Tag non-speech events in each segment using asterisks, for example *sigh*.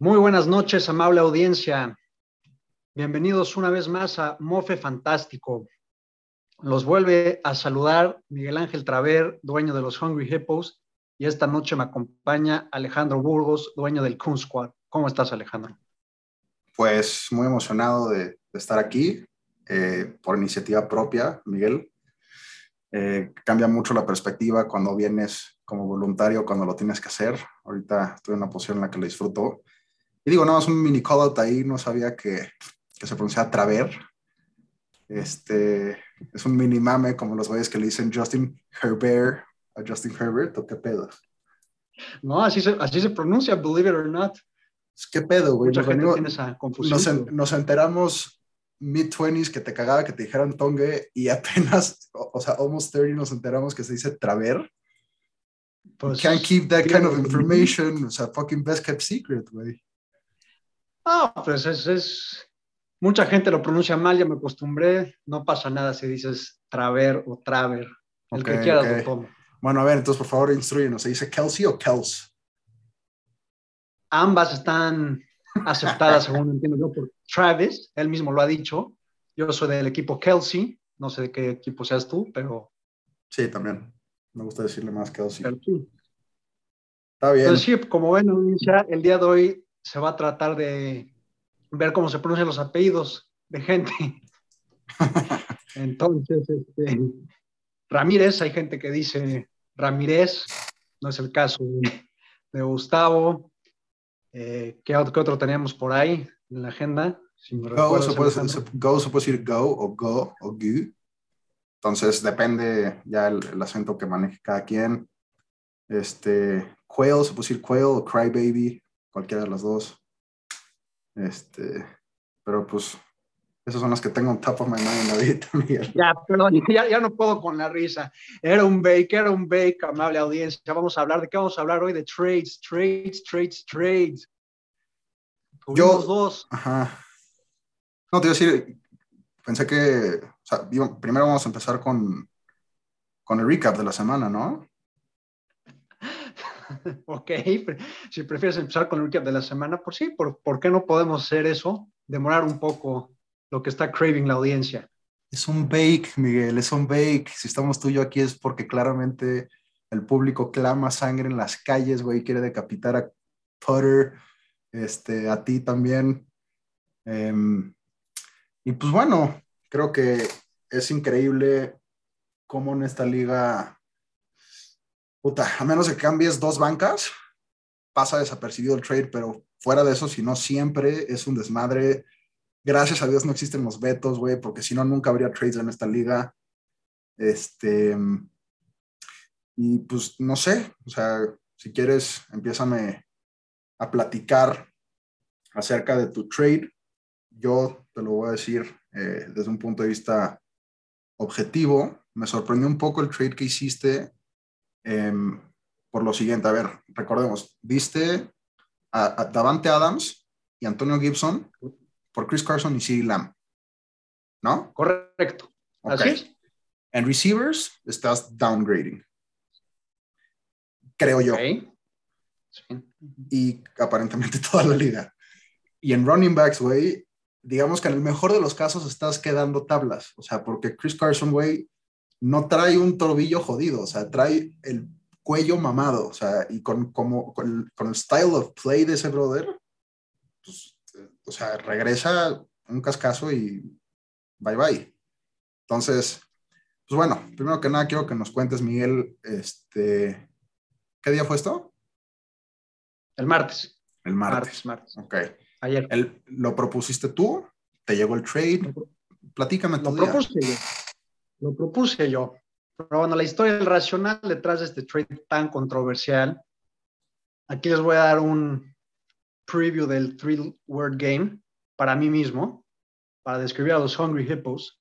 Muy buenas noches, amable audiencia. Bienvenidos una vez más a Mofe Fantástico. Los vuelve a saludar Miguel Ángel Traver, dueño de los Hungry Hippos, y esta noche me acompaña Alejandro Burgos, dueño del Coon Squad. ¿Cómo estás, Alejandro? Pues muy emocionado de, de estar aquí eh, por iniciativa propia, Miguel. Eh, cambia mucho la perspectiva cuando vienes como voluntario, cuando lo tienes que hacer. Ahorita estoy en una posición en la que lo disfruto y digo, no, es un mini call out ahí, no sabía que, que se pronuncia Traver. Este, es un mini mame como los güeyes que le dicen Justin Herbert a Justin Herbert, ¿o qué pedo? No, así se, así se pronuncia, believe it or not. Qué pedo, güey. Mucha Nos, gente venimos- tiene esa confusión. nos, en- nos enteramos mid-20s que te cagaba que te dijeran tongue y apenas, o, o sea, almost 30 nos enteramos que se dice Traver. Pues, Can't keep that kind of information. O sea, fucking best kept secret, güey. No, pues es, es- Mucha gente lo pronuncia mal, ya me acostumbré. No pasa nada si dices Traver o Traver. El Ok, que quieras ok. lo tomo. Bueno, a ver, entonces por favor instruyenos. ¿Se dice Kelsey o Kels? Ambas están aceptadas, según entiendo yo, por Travis. Él mismo lo ha dicho. Yo soy del equipo Kelsey. No sé de qué equipo seas tú, pero, Sí, también. Me gusta decirle más Kelsey. pero sí. Está bien. Entonces, sí, como ven, el día de hoy se va a tratar de ver cómo se pronuncian los apellidos de gente. *laughs* Entonces, este, Ramírez, hay gente que dice Ramírez, no es el caso de, de Gustavo. Eh, ¿qué, otro, qué otro teníamos por ahí en la agenda? Si me Go recuerdas, se, puede, Alejandro. se- go se puede decir go o go o gu. Entonces depende ya el, el acento que maneje cada quien. Este, quail se puede decir quail o crybaby, cualquiera de las dos. Este, pero pues esas son las que tengo en top of my mind ahorita, *laughs* Miguel. Ya, perdón, *laughs* ya, ya no puedo con la risa. Era un bake, era un bake, amable audiencia. Vamos a hablar de qué vamos a hablar hoy de trades, trades, trades, trades. Tuvimos dos. Ajá. No, te iba a decir, pensé que, o sea, primero vamos a empezar con, con el recap de la semana, ¿no? *laughs* Ok, si prefieres empezar con el recap de la semana, pues sí, ¿por, ¿por qué no podemos hacer eso? Demorar un poco lo que está craving la audiencia. Es un bake, Miguel, es un bake. Si estamos tú y yo aquí es porque claramente el público clama sangre en las calles, güey, quiere decapitar a Potter, este, a ti también. Em, y pues bueno, creo que es increíble cómo en esta liga, puta, a menos que cambies dos bancas, pasa desapercibido el trade, pero fuera de eso, si no, siempre es un desmadre. Gracias a Dios no existen los vetos, güey, porque si no, nunca habría trades en esta liga. Este. Y pues no sé, o sea, si quieres, empiézame a platicar acerca de tu trade. Yo te lo voy a decir eh, desde un punto de vista objetivo. Me sorprendió un poco el trade que hiciste em, por lo siguiente. A ver, recordemos, viste a, a Davante Adams y Antonio Gibson por Chris Carson y CeeDee Lamb. ¿No? Correcto. Ok. Así es. En receivers estás downgrading. Creo yo. Ok. Sí. Y aparentemente *laughs* toda la liga. Y en running backs, güey, digamos que en el mejor de los casos estás quedando tablas. O sea, porque Chris Carson, güey, no trae un tobillo jodido. O sea, trae el cuello mamado. O sea, y con, como, con, el, con el style of play de ese brother, pues, o sea, regresa un cascazo y bye bye. Entonces, pues bueno, primero que nada quiero que nos cuentes, Miguel, este, ¿qué día fue esto? El martes. El martes. Martes, martes. Ok. Ayer. El- ¿Lo propusiste tú? ¿Te llegó el trade? Platícame tu Lo día. propuse yo. Lo propuse yo. Pero bueno, la historia del racional detrás de este trade tan controversial. Aquí les voy a dar un preview del three word game para mí mismo, para describir a los Hungry Hippos.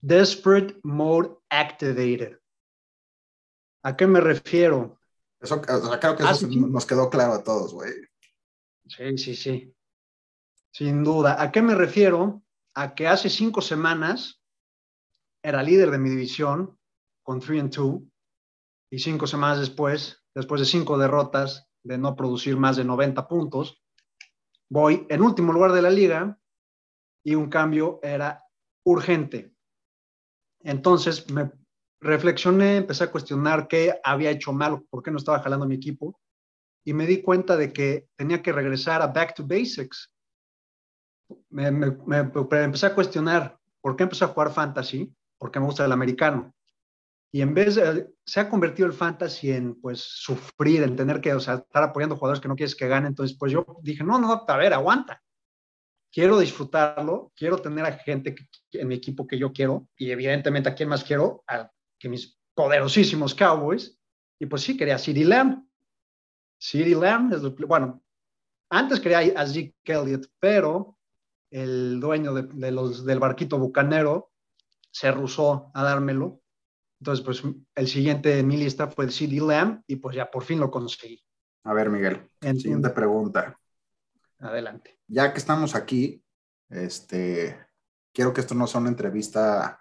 Desperate Mode Activated. ¿A qué me refiero? Eso, creo que eso Ah, sí. nos quedó claro a todos, güey. Sí, sí, sí. Sin duda. ¿A qué me refiero? A que hace cinco semanas era líder de mi división con 3 and 2 y cinco semanas después, después de cinco derrotas de no producir más de 90 puntos, voy en último lugar de la liga y un cambio era urgente. Entonces me reflexioné, empecé a cuestionar qué había hecho mal, por qué no estaba jalando mi equipo y me di cuenta de que tenía que regresar a back to basics. Me, empecé a cuestionar por qué empecé a jugar fantasy, porque me gusta el americano. Y en vez de, se ha convertido el fantasy en pues sufrir, en tener que, o sea, estar apoyando jugadores que no quieres que ganen. Entonces, pues yo dije, no, no, a ver, aguanta. Quiero disfrutarlo, quiero tener a gente en mi equipo que yo quiero y evidentemente a quién más quiero, a que mis poderosísimos Cowboys. Y pues sí, quería a Lamb. CeeDee Lamb es bueno, antes quería a Zeke Elliott, pero el dueño de, los, del barquito bucanero se rusó a dármelo. Entonces, pues el siguiente en mi lista fue el CD Lamb y pues ya por fin lo conseguí. A ver, Miguel, siguiente pregunta. Adelante. Ya que estamos aquí, este, quiero que esto no sea una entrevista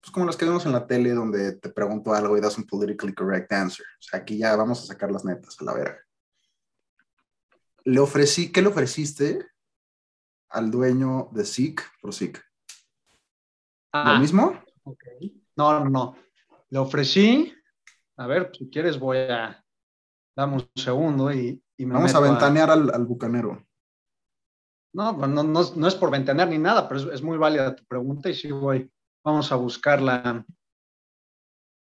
pues como las que vemos en la tele donde te pregunto algo y das un politically correct answer. O sea, aquí ya vamos a sacar las netas a la verga le ofrecí, ¿qué le ofreciste al dueño de SIC por SIC? ¿Lo ah, mismo? No, no, no. Le ofrecí, a ver, si quieres voy a, dame un segundo y, me Vamos a ventanear Al, bucanero. No, pues no, no, es por ventanear ni nada, pero es, muy válida tu pregunta y sí voy, vamos a buscar la,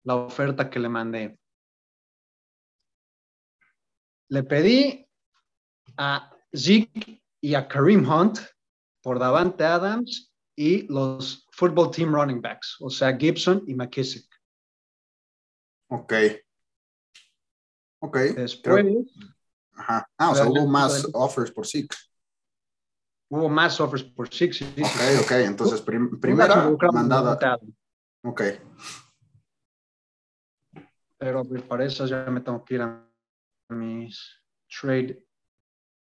la oferta que le mandé. Le pedí a Zeke y a Kareem Hunt por Davante Adams y los football team running backs, o sea, Gibson y McKissick. Ok. Ok. Después. Ajá. Ah, o sea, hubo más offers por Six. Hubo más offers por Six. ok, ok. Entonces, primera mandada. Ok. Pero para eso ya me tengo que ir a mis trade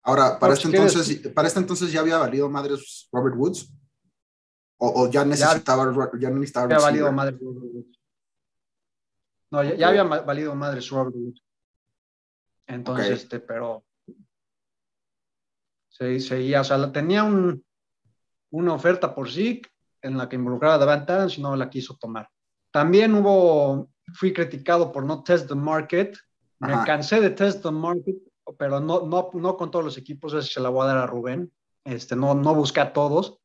Ahora, para este, entonces, para este entonces ya había valido madres Robert Woods. O, ya necesitaba, ya, necesitaba. había valido Woods. No, ya, había valido madres Robert Woods. Entonces, este, pero. Se, seguía, o sea, tenía un, una oferta por Zeke en la que involucraba a Davant Adams y no la quiso tomar. También hubo, fui criticado por no test the market. Me cansé de test the market pero no, no, no con todos los equipos, esa se la voy a dar a Rubén. Este, no, no busqué a todos.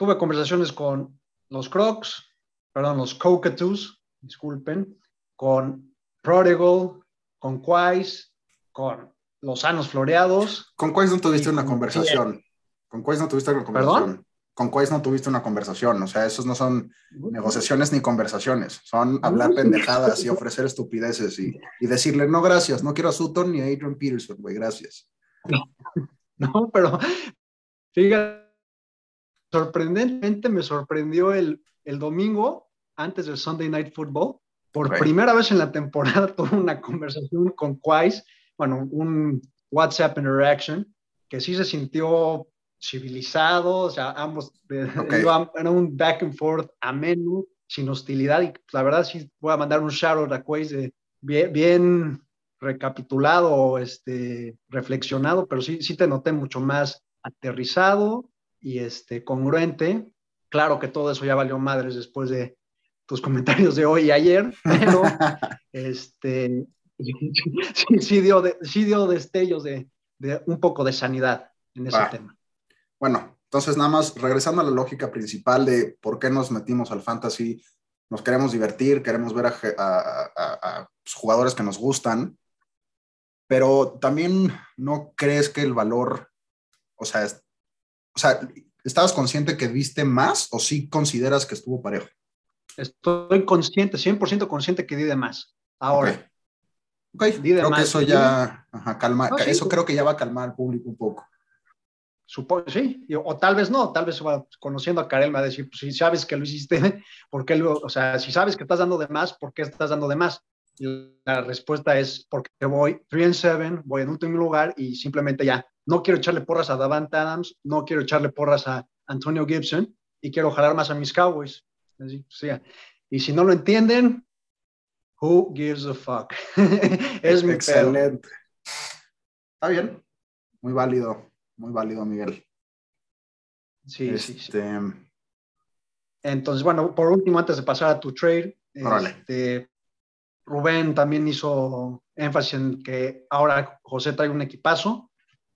Tuve conversaciones con los Crocs, perdón, los Cockatoos, disculpen, con Prodigal, con Quais, con Los Sanos Floreados. ¿Con Quais no tuviste una conversación? ¿Con Quais no tuviste una conversación? ¿Perdón? con cuáles no tuviste una conversación. O sea, esos no son negociaciones ni conversaciones. Son hablar pendejadas y ofrecer estupideces y, y, decirle, no, gracias, no quiero a Sutton ni a Adrian Peterson, güey, gracias. *laughs* No, pero fíjate, sorprendentemente me sorprendió el, el domingo antes del Sunday Night Football. Por primera vez en la temporada *laughs* tuve una conversación con Quais, bueno, un WhatsApp interaction, que sí se sintió civilizado, o sea, ambos era un back and forth ameno, sin hostilidad, y la verdad sí voy a mandar un shout out a Quays bien, bien, recapitulado, este, reflexionado, pero sí, sí te noté mucho más aterrizado y este, congruente. Claro que todo eso ya valió madres después de tus comentarios de hoy y ayer, *laughs* pero este, *laughs* sí, dio, de, sí dio destellos de, de, un poco de sanidad en ese tema. Bueno, entonces nada más regresando a la lógica principal de por qué nos metimos al fantasy, nos queremos divertir, queremos ver a, pues, jugadores que nos gustan, pero también no crees que el valor, o sea, o sea, ¿estabas consciente que viste más o sí consideras que estuvo parejo? Estoy consciente, 100% consciente que di de más. Ahora. Ok, creo que eso ya calma, eso creo que ya va a calmar al público un poco. Supongo, sí, o tal vez no, tal vez conociendo a Karel me va a decir, pues si sabes que lo hiciste, *laughs* ¿por qué lo, o sea, si sabes que estás dando de más, ¿por qué estás dando de más? Y la respuesta es porque voy 3 en 7, voy en último lugar y simplemente ya, no quiero echarle porras a Davant Adams, no quiero echarle porras a Antonio Gibson y quiero jalar más a mis Cowboys. Así, o sea, y si no lo entienden, who gives a fuck? *laughs* es mi Excelente. Está bien, muy válido muy válido, Miguel. Sí, sí, sí. Este, Entonces, bueno, por último, antes de pasar a tu trade, este, Rubén también hizo énfasis en que ahora José trae un equipazo.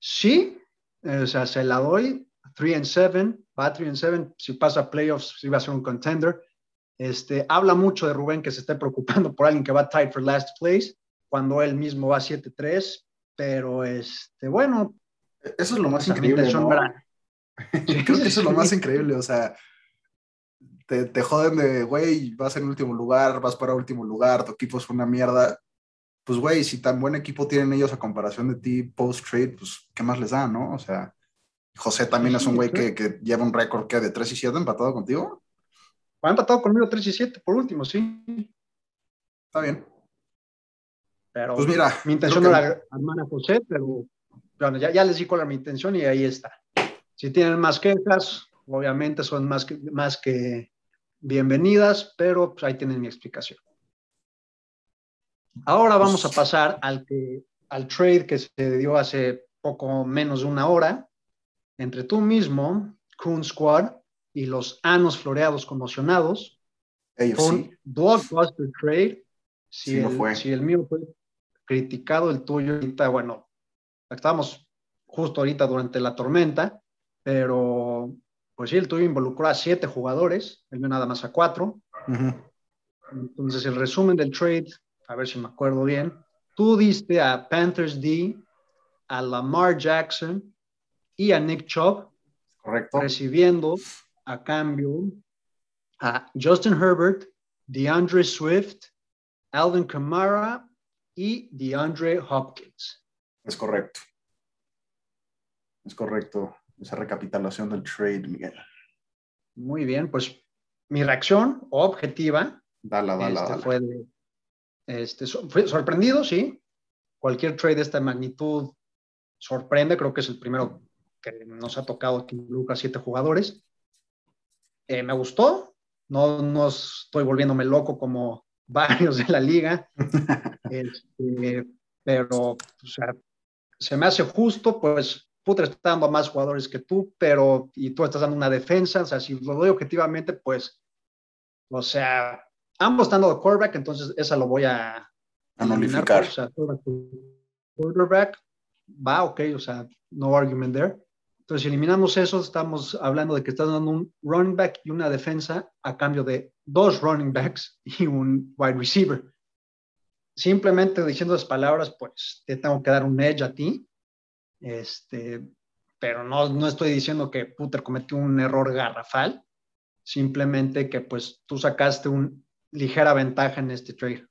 Sí, eh, o sea, se la doy. 3 and 7, va 3 and 7. Si pasa a playoffs, si va a ser un contender. Este, habla mucho de Rubén que se esté preocupando por alguien que va tight for last place, cuando él mismo va 7-3. Pero, este, bueno. Eso es lo más increíble. ¿no? *laughs* Creo que eso es lo más increíble. O sea, te, te joden de, güey, vas en último lugar, vas para último lugar, tu equipo es una mierda. Pues, güey, si tan buen equipo tienen ellos a comparación de ti post-trade, pues, ¿qué más les da, no? O sea, José también es un güey que, que, lleva un récord que de 3 y 7 empatado contigo. Ha empatado conmigo 3 y 7, por último, sí. Está bien. Pero pues mira, mi intención era armar a José, pero bueno, ya, ya les di cuál era mi intención y ahí está. Si tienen más quejas, obviamente son más que, más que bienvenidas, pero pues, ahí tienen mi explicación. Ahora vamos a pasar al, que, al trade que se dio hace poco menos de una hora entre tú mismo, Coon Squad y los anos floreados conmocionados. Ellos un blockbuster trade. Si, el, si el mío fue criticado, el tuyo ahorita, bueno, estábamos justo ahorita durante la tormenta, pero pues sí, el tuyo involucró a siete jugadores, el mío nada más a cuatro. Entonces, el resumen del trade, a ver si me acuerdo bien, tú diste a Panthers D, a Lamar Jackson y a Nick Chubb, Correcto. recibiendo a cambio a Justin Herbert, DeAndre Swift, Alvin Kamara y DeAndre Hopkins. Es correcto. Es correcto esa recapitulación del trade, Miguel. Muy bien, pues mi reacción objetiva dala, dala, este, fue, este, sorprendido, sí. Cualquier trade de esta magnitud sorprende, creo que es el primero que nos ha tocado que involucra siete jugadores. Eh, me gustó, no, no estoy volviéndome loco como *laughs* varios de la liga, *laughs* este, pero o sea, se me hace justo, pues Putre está dando más jugadores que tú, pero y tú estás dando una defensa, o sea, si lo doy objetivamente, pues, o sea, ambos están dando quarterback, entonces esa lo voy a, a nulificar. O sea, quarterback va, ok, o sea, no argument there. Entonces, si eliminamos eso, estamos hablando de que estás dando un running back y una defensa a cambio de dos running backs *laughs* y un wide receiver. Simplemente diciendo las palabras, pues te tengo que dar un edge a ti este, pero no, no estoy diciendo que Puter cometió un error garrafal, simplemente que pues tú sacaste una ligera ventaja en este trade.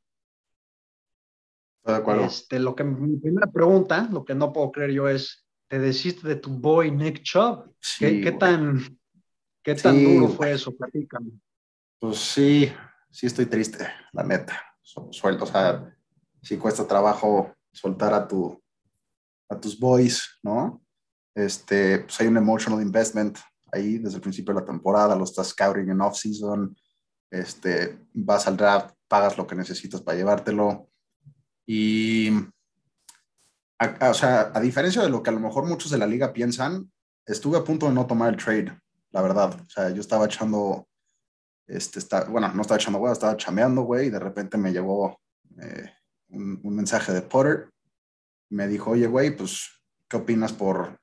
De acuerdo. Este, lo que mi primera pregunta, lo que no puedo creer yo es, ¿te desiste de tu boy Nick Chubb? ¿Qué, tan, qué tan duro fue eso? Platícame. Pues sí, sí estoy triste, la neta. Suelto, o sea, sí cuesta trabajo soltar a tu, a tus boys, ¿no? Este, pues hay un emotional investment ahí desde el principio de la temporada, lo estás scouting en off-season, este, vas al draft, pagas lo que necesitas para llevártelo. Y, o sea, a diferencia de lo que a lo mejor muchos de la liga piensan, estuve a punto de no tomar el trade, la verdad. O sea, yo estaba echando, este, está, bueno, no estaba echando güey, estaba chameando, güey, y de repente me llegó eh, un, un, mensaje de Potter me dijo, oye, güey, pues, ¿qué opinas por...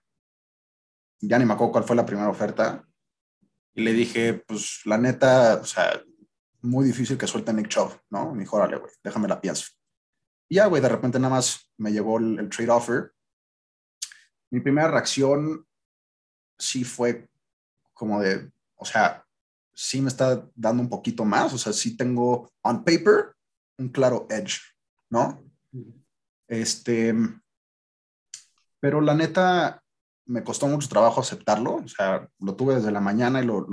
Ya ni me acuerdo cuál fue la primera oferta. Y le dije, pues, la neta, o sea, muy difícil que suelte Nick Chubb, ¿no? Me dijo, órale, güey, déjame la pienso. Y ya, güey, de repente nada más me llegó el, trade offer. Mi primera reacción sí fue como de, o sea, sí me está dando un poquito más, o sea, sí tengo on paper un claro edge, ¿no? Este, pero la neta, me costó mucho trabajo aceptarlo. O sea, lo tuve desde la mañana y lo,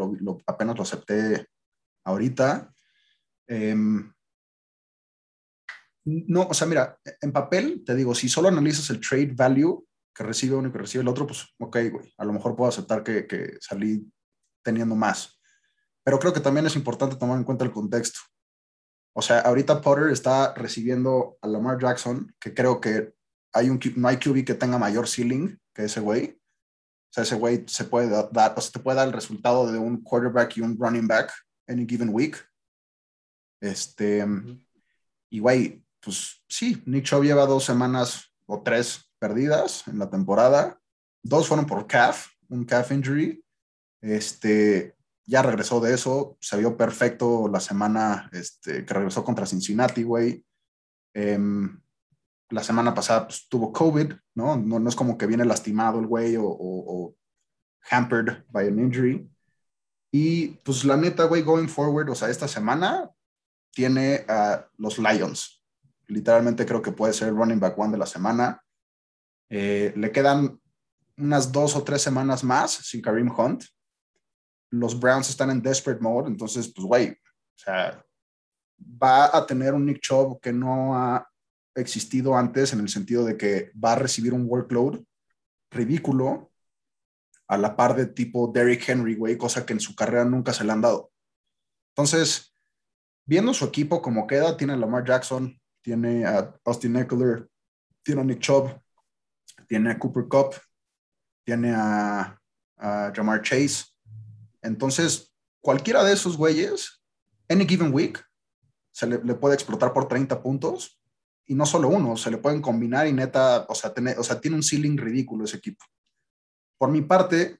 apenas lo acepté ahorita. Em, no, o sea, mira, en papel, te digo, si solo analizas el trade value que recibe uno y que recibe el otro, pues, ok, güey, a lo mejor puedo aceptar que, que salí teniendo más. Pero creo que también es importante tomar en cuenta el contexto. O sea, ahorita Potter está recibiendo a Lamar Jackson, que creo que hay un, no hay QB que tenga mayor ceiling que ese güey. sea, ese güey se puede dar, o sea, te puede dar el resultado de un quarterback y un running back any given week. Este, y güey, pues sí, Nick Chubb lleva dos semanas o tres perdidas en la temporada. Dos fueron por calf, un calf injury. Este, ya regresó de eso, se vio perfecto la semana este, que regresó contra Cincinnati, güey. Em, la semana pasada pues, tuvo COVID, ¿no? ¿no? ¿no? es como que viene lastimado el güey o, o, hampered by an injury. Y pues la neta, güey, going forward, o sea, esta semana tiene a los Lions. Literalmente creo que puede ser running back one de la semana. Eh, le quedan unas dos o tres semanas más sin Kareem Hunt. Los Browns están en desperate mode, entonces, pues, güey, o sea, va a tener un Nick Chubb que no ha existido antes en el sentido de que va a recibir un workload ridículo a la par de tipo Derrick Henry, güey, cosa que en su carrera nunca se le han dado. Entonces, viendo su equipo como queda, tiene a Lamar Jackson, tiene a Austin Eckler, tiene a Nick Chubb, tiene a Cooper Cup, tiene a, a Jamar Chase. Entonces, cualquiera de esos güeyes, any given week, se le, puede explotar por 30 puntos y no solo uno, se le pueden combinar y neta, o sea, o sea, tiene un ceiling ridículo ese equipo. Por mi parte,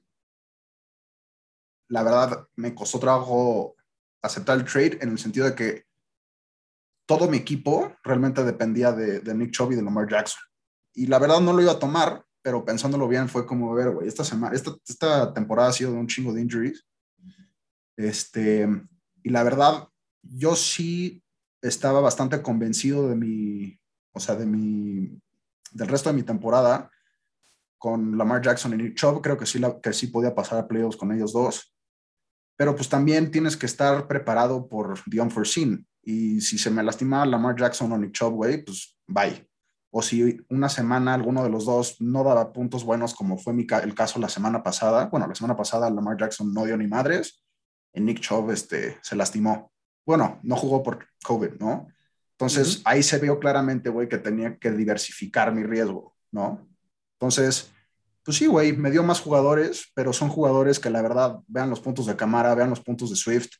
la verdad me costó trabajo aceptar el trade en el sentido de que todo mi equipo realmente dependía de, de Nick Chubb y de Lamar Jackson. Y la verdad no lo iba a tomar pero pensándolo bien fue como, ver, güey, esta, semana, esta, esta temporada ha sido de un chingo de injuries. Este, y la verdad, yo sí estaba bastante convencido de mi, o sea, de mi, del resto de mi temporada con Lamar Jackson y Nick Chubb, creo que sí, la, que sí podía pasar a playoffs con ellos dos. Pero pues también tienes que estar preparado por the unforeseen. Y si se me lastima Lamar Jackson o Nick Chubb, güey, pues bye o si una semana alguno de los dos no daba puntos buenos, como fue mi el caso la semana pasada. Bueno, la semana pasada Lamar Jackson no dio ni madres, y Nick Chubb este, se lastimó. Bueno, no jugó por COVID, ¿no? Entonces ahí se vio claramente, güey, que tenía que diversificar mi riesgo, ¿no? Entonces, pues sí, güey, me dio más jugadores, pero son jugadores que la verdad, vean los puntos de cámara, vean los puntos de Swift,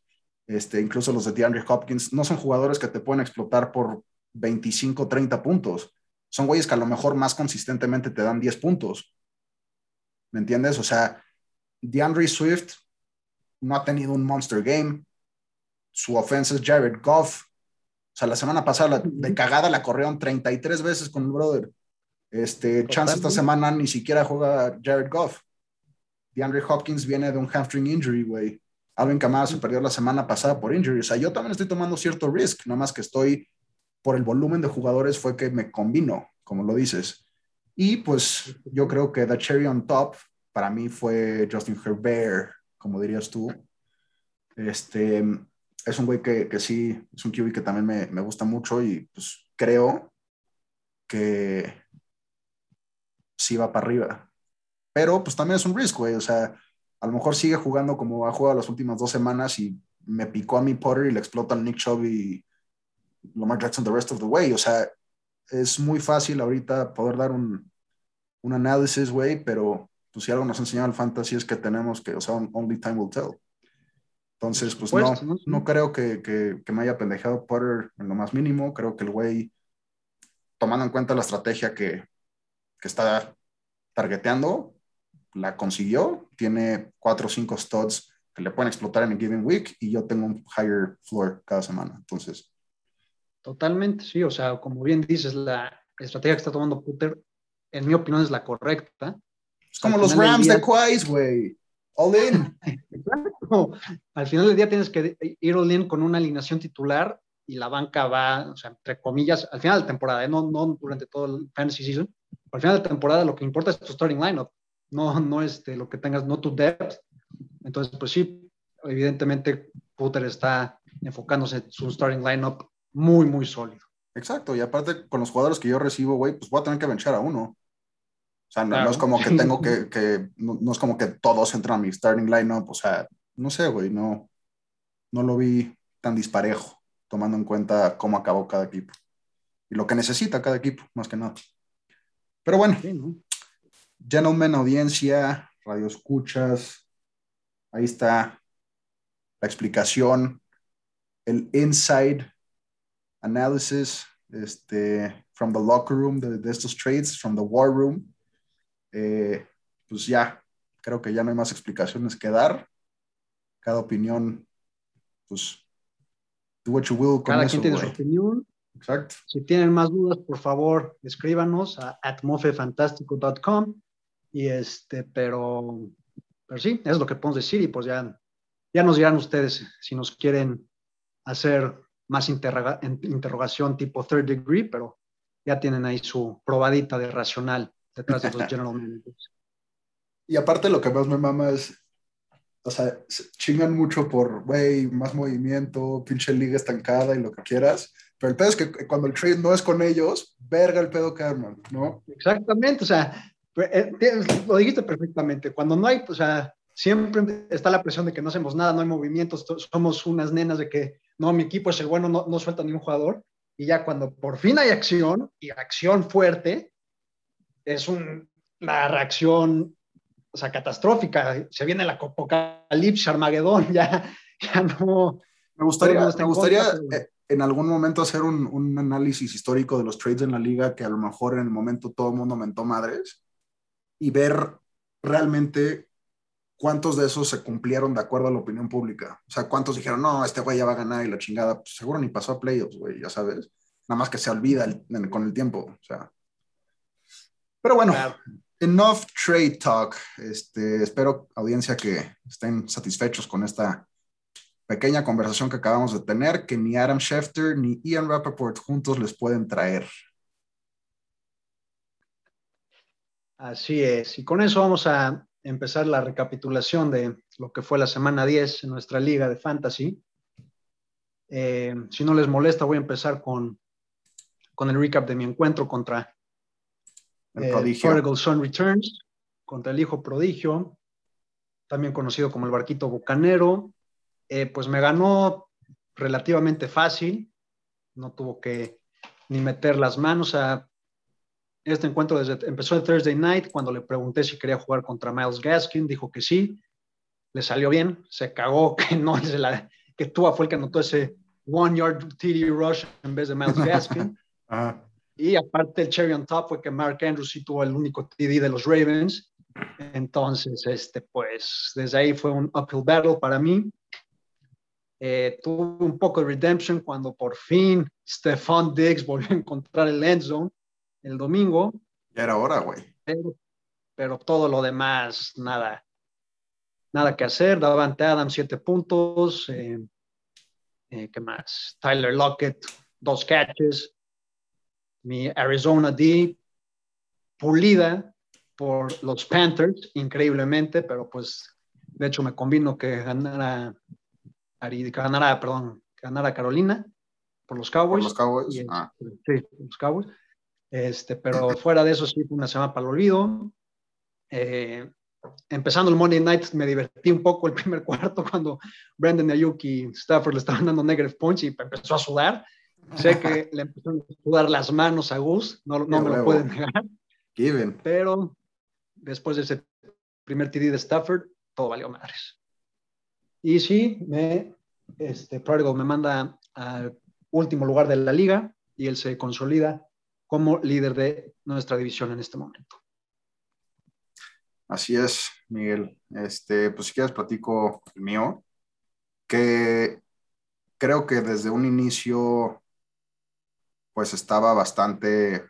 este, incluso los de DeAndre Hopkins, no son jugadores que te pueden explotar por 25, 30 puntos son güeyes que a lo mejor más consistentemente te dan 10 puntos. ¿Me entiendes? O sea, DeAndre Swift no ha tenido un monster game. Su offense es Jared Goff. O sea, la semana pasada de cagada la corrieron 33 veces con el brother. Este, chance esta semana ni siquiera juega Jared Goff. DeAndre Hopkins viene de un hamstring injury, güey. Alvin Kamara se perdió la semana pasada por injury. O sea, yo también estoy tomando cierto risk, nada más que estoy por el volumen de jugadores fue que me combinó, como lo dices. Y pues yo creo que The Cherry on Top para mí fue Justin Herbert, como dirías tú. Este, es un güey que, que, sí, es un QB que también me, me, gusta mucho y pues creo que sí va para arriba. Pero pues también es un risk, güey. O sea, a lo mejor sigue jugando como ha jugado las últimas dos semanas y me picó a mi Potter y le explota al Nick Chubb y Lamar Jackson the rest of the way. O sea, es muy fácil ahorita poder dar un, un análisis, güey, pero pues si algo nos ha enseñado el fantasy es que tenemos que, o sea, only time will tell. Entonces, pues no, no creo que, que, que, me haya pendejado Potter en lo más mínimo. Creo que el güey, tomando en cuenta la estrategia que, que está targeteando, la consiguió. Tiene cuatro o cinco studs que le pueden explotar en el given week y yo tengo un higher floor cada semana. Entonces, Totalmente, sí. O sea, como bien dices, la estrategia que está tomando Puter, en mi opinión, es la correcta. Es como los Rams de Quais, güey. All in. *laughs* Exacto. Al final del día tienes que ir all in con una alineación titular y la banca va, o sea, entre comillas, al final de temporada, ¿eh? no, no durante todo el fantasy season. Al final de temporada lo que importa es tu starting lineup, no, no este, lo que tengas, no tu depth. Entonces, pues sí, evidentemente Puter está enfocándose en su starting lineup muy, muy sólido. Exacto, y aparte con los jugadores que yo recibo, güey, pues voy a tener que vencer a uno. O sea, no, es como que tengo *laughs* que, que no, es como que todos entran a mi starting lineup, o sea, no sé, güey, no, no lo vi tan disparejo, tomando en cuenta cómo acabó cada equipo y lo que necesita cada equipo, más que nada. Pero bueno, gentlemen, audiencia, radio escuchas. Ahí está la explicación, el inside analysis este, from the locker room de, estos trades, from the war room. Eh, pues ya, creo que ya no hay más explicaciones que dar. Cada opinión, pues, do what you will. Cada quien tiene su opinión. Exacto. Si tienen más dudas, por favor, escríbanos a atmofefantástico.com. Y este, pero, pero sí, es lo que podemos decir y pues ya, ya nos dirán ustedes si nos quieren hacer más interrogación tipo third degree, pero ya tienen ahí su probadita de racional detrás de los *laughs* general managers. Y aparte lo que más me mama es, o sea, chingan mucho por, güey, más movimiento, pinche liga estancada y lo que quieras, pero el pedo es que cuando el trade no es con ellos, verga el pedo que ¿no? Exactamente, o sea, eh, lo dijiste perfectamente, cuando no hay, o sea, siempre está la presión de que no hacemos nada, no hay movimientos, somos unas nenas de que no, mi equipo es el bueno, no, no suelta ni un jugador, y ya cuando por fin hay acción, y acción fuerte, es un, la reacción o sea, catastrófica. Se viene la apocalipsis, Armagedón, *laughs* ya, ya no. Me gustaría, me gustaría eh, en algún momento hacer un, un, análisis histórico de los trades en la liga que a lo mejor en el momento todo el mundo mentó madres y ver realmente cuántos de esos se cumplieron de acuerdo a la opinión pública. O sea, cuántos dijeron, no, este güey ya va a ganar y la chingada. Pues seguro ni pasó a playoffs, güey, ya sabes. Nada más que se olvida con el tiempo. O sea. Pero bueno, enough trade talk. Este, espero, audiencia, que estén satisfechos con esta pequeña conversación que acabamos de tener, que ni Adam Schefter ni Ian Rappaport juntos les pueden traer. Así es. Y con eso vamos a empezar la recapitulación de lo que fue la semana 10 en nuestra liga de fantasy. Eh, si no les molesta, voy a empezar con, con el recap de mi encuentro contra el eh, Prodigal Son Returns contra el hijo prodigio, también conocido como el barquito bucanero. Eh, pues me ganó relativamente fácil, no tuvo que ni meter las manos a este encuentro desde, empezó el Thursday night cuando le pregunté si quería jugar contra Miles Gaskin, dijo que sí, le salió bien, se cagó *laughs* que no es la que Tua fue el que anotó ese one yard TD rush en vez de Miles Gaskin. *laughs* Y aparte el cherry on top fue que Mark Andrews sí tuvo el único TD de los Ravens. Entonces, este, pues desde ahí fue un uphill battle para mí. Eh, tuve un poco de redemption cuando por fin Stephon Diggs volvió a encontrar el end zone el domingo. Ya era hora, güey. Pero, todo lo demás, nada, nada que hacer. Davante Adams, siete puntos. Eh, eh, ¿Qué más? Tyler Lockett, dos catches mi Arizona D pulida por los Panthers, increíblemente, pero pues de hecho me convino que ganara, que ganara, perdón, que ganara Carolina por los Cowboys. los Cowboys. ah. Sí, los Cowboys. Este, pero fuera de eso sí fue una semana para el olvido. Eh, empezando el Monday Night me divertí un poco el primer *laughs* cuarto cuando Brandon Ayuk y Stafford le estaban dando negative points y empezó a sudar. Sé que *laughs* le empezaron a sudar las manos a Gus, no, no me lo pueden negar. Pero después de ese primer TD de Stafford, todo valió madres. Y sí, me, este, me manda al último lugar de la liga y él se consolida como líder de nuestra división en este momento. Así es, Miguel. Este, pues si quieres platico el mío, que creo que desde un inicio pues estaba bastante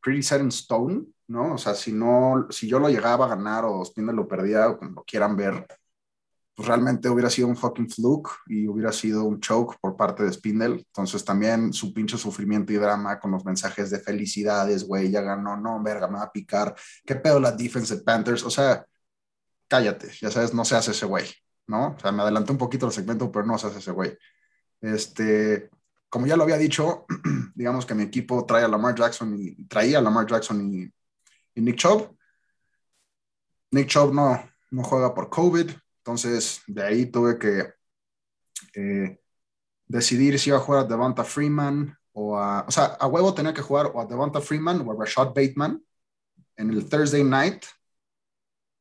pretty set in stone, ¿no? O sea, si no, si yo lo llegaba a ganar o Spindle lo perdía o como lo quieran ver, pues realmente hubiera sido un fucking fluke y hubiera sido un choke por parte de Spindle. Entonces también su pinche sufrimiento y drama con los mensajes de felicidades, güey, ya ganó, no, verga, me va a picar. ¿Qué pedo la defense de Panthers? O sea, cállate, ya sabes, no se hace ese güey, ¿no? O sea, me adelanté un poquito el segmento, pero no se hace ese güey. Este, como ya lo había dicho, *clears throat* digamos que mi equipo trae a Lamar Jackson y traía a Lamar Jackson y, Nick Chubb. Nick Chubb no, no juega por COVID, entonces de ahí tuve que eh, decidir si iba a jugar a Devonta Freeman o a, o sea, a huevo tenía que jugar o a Devonta Freeman o a Rashad Bateman en el Thursday night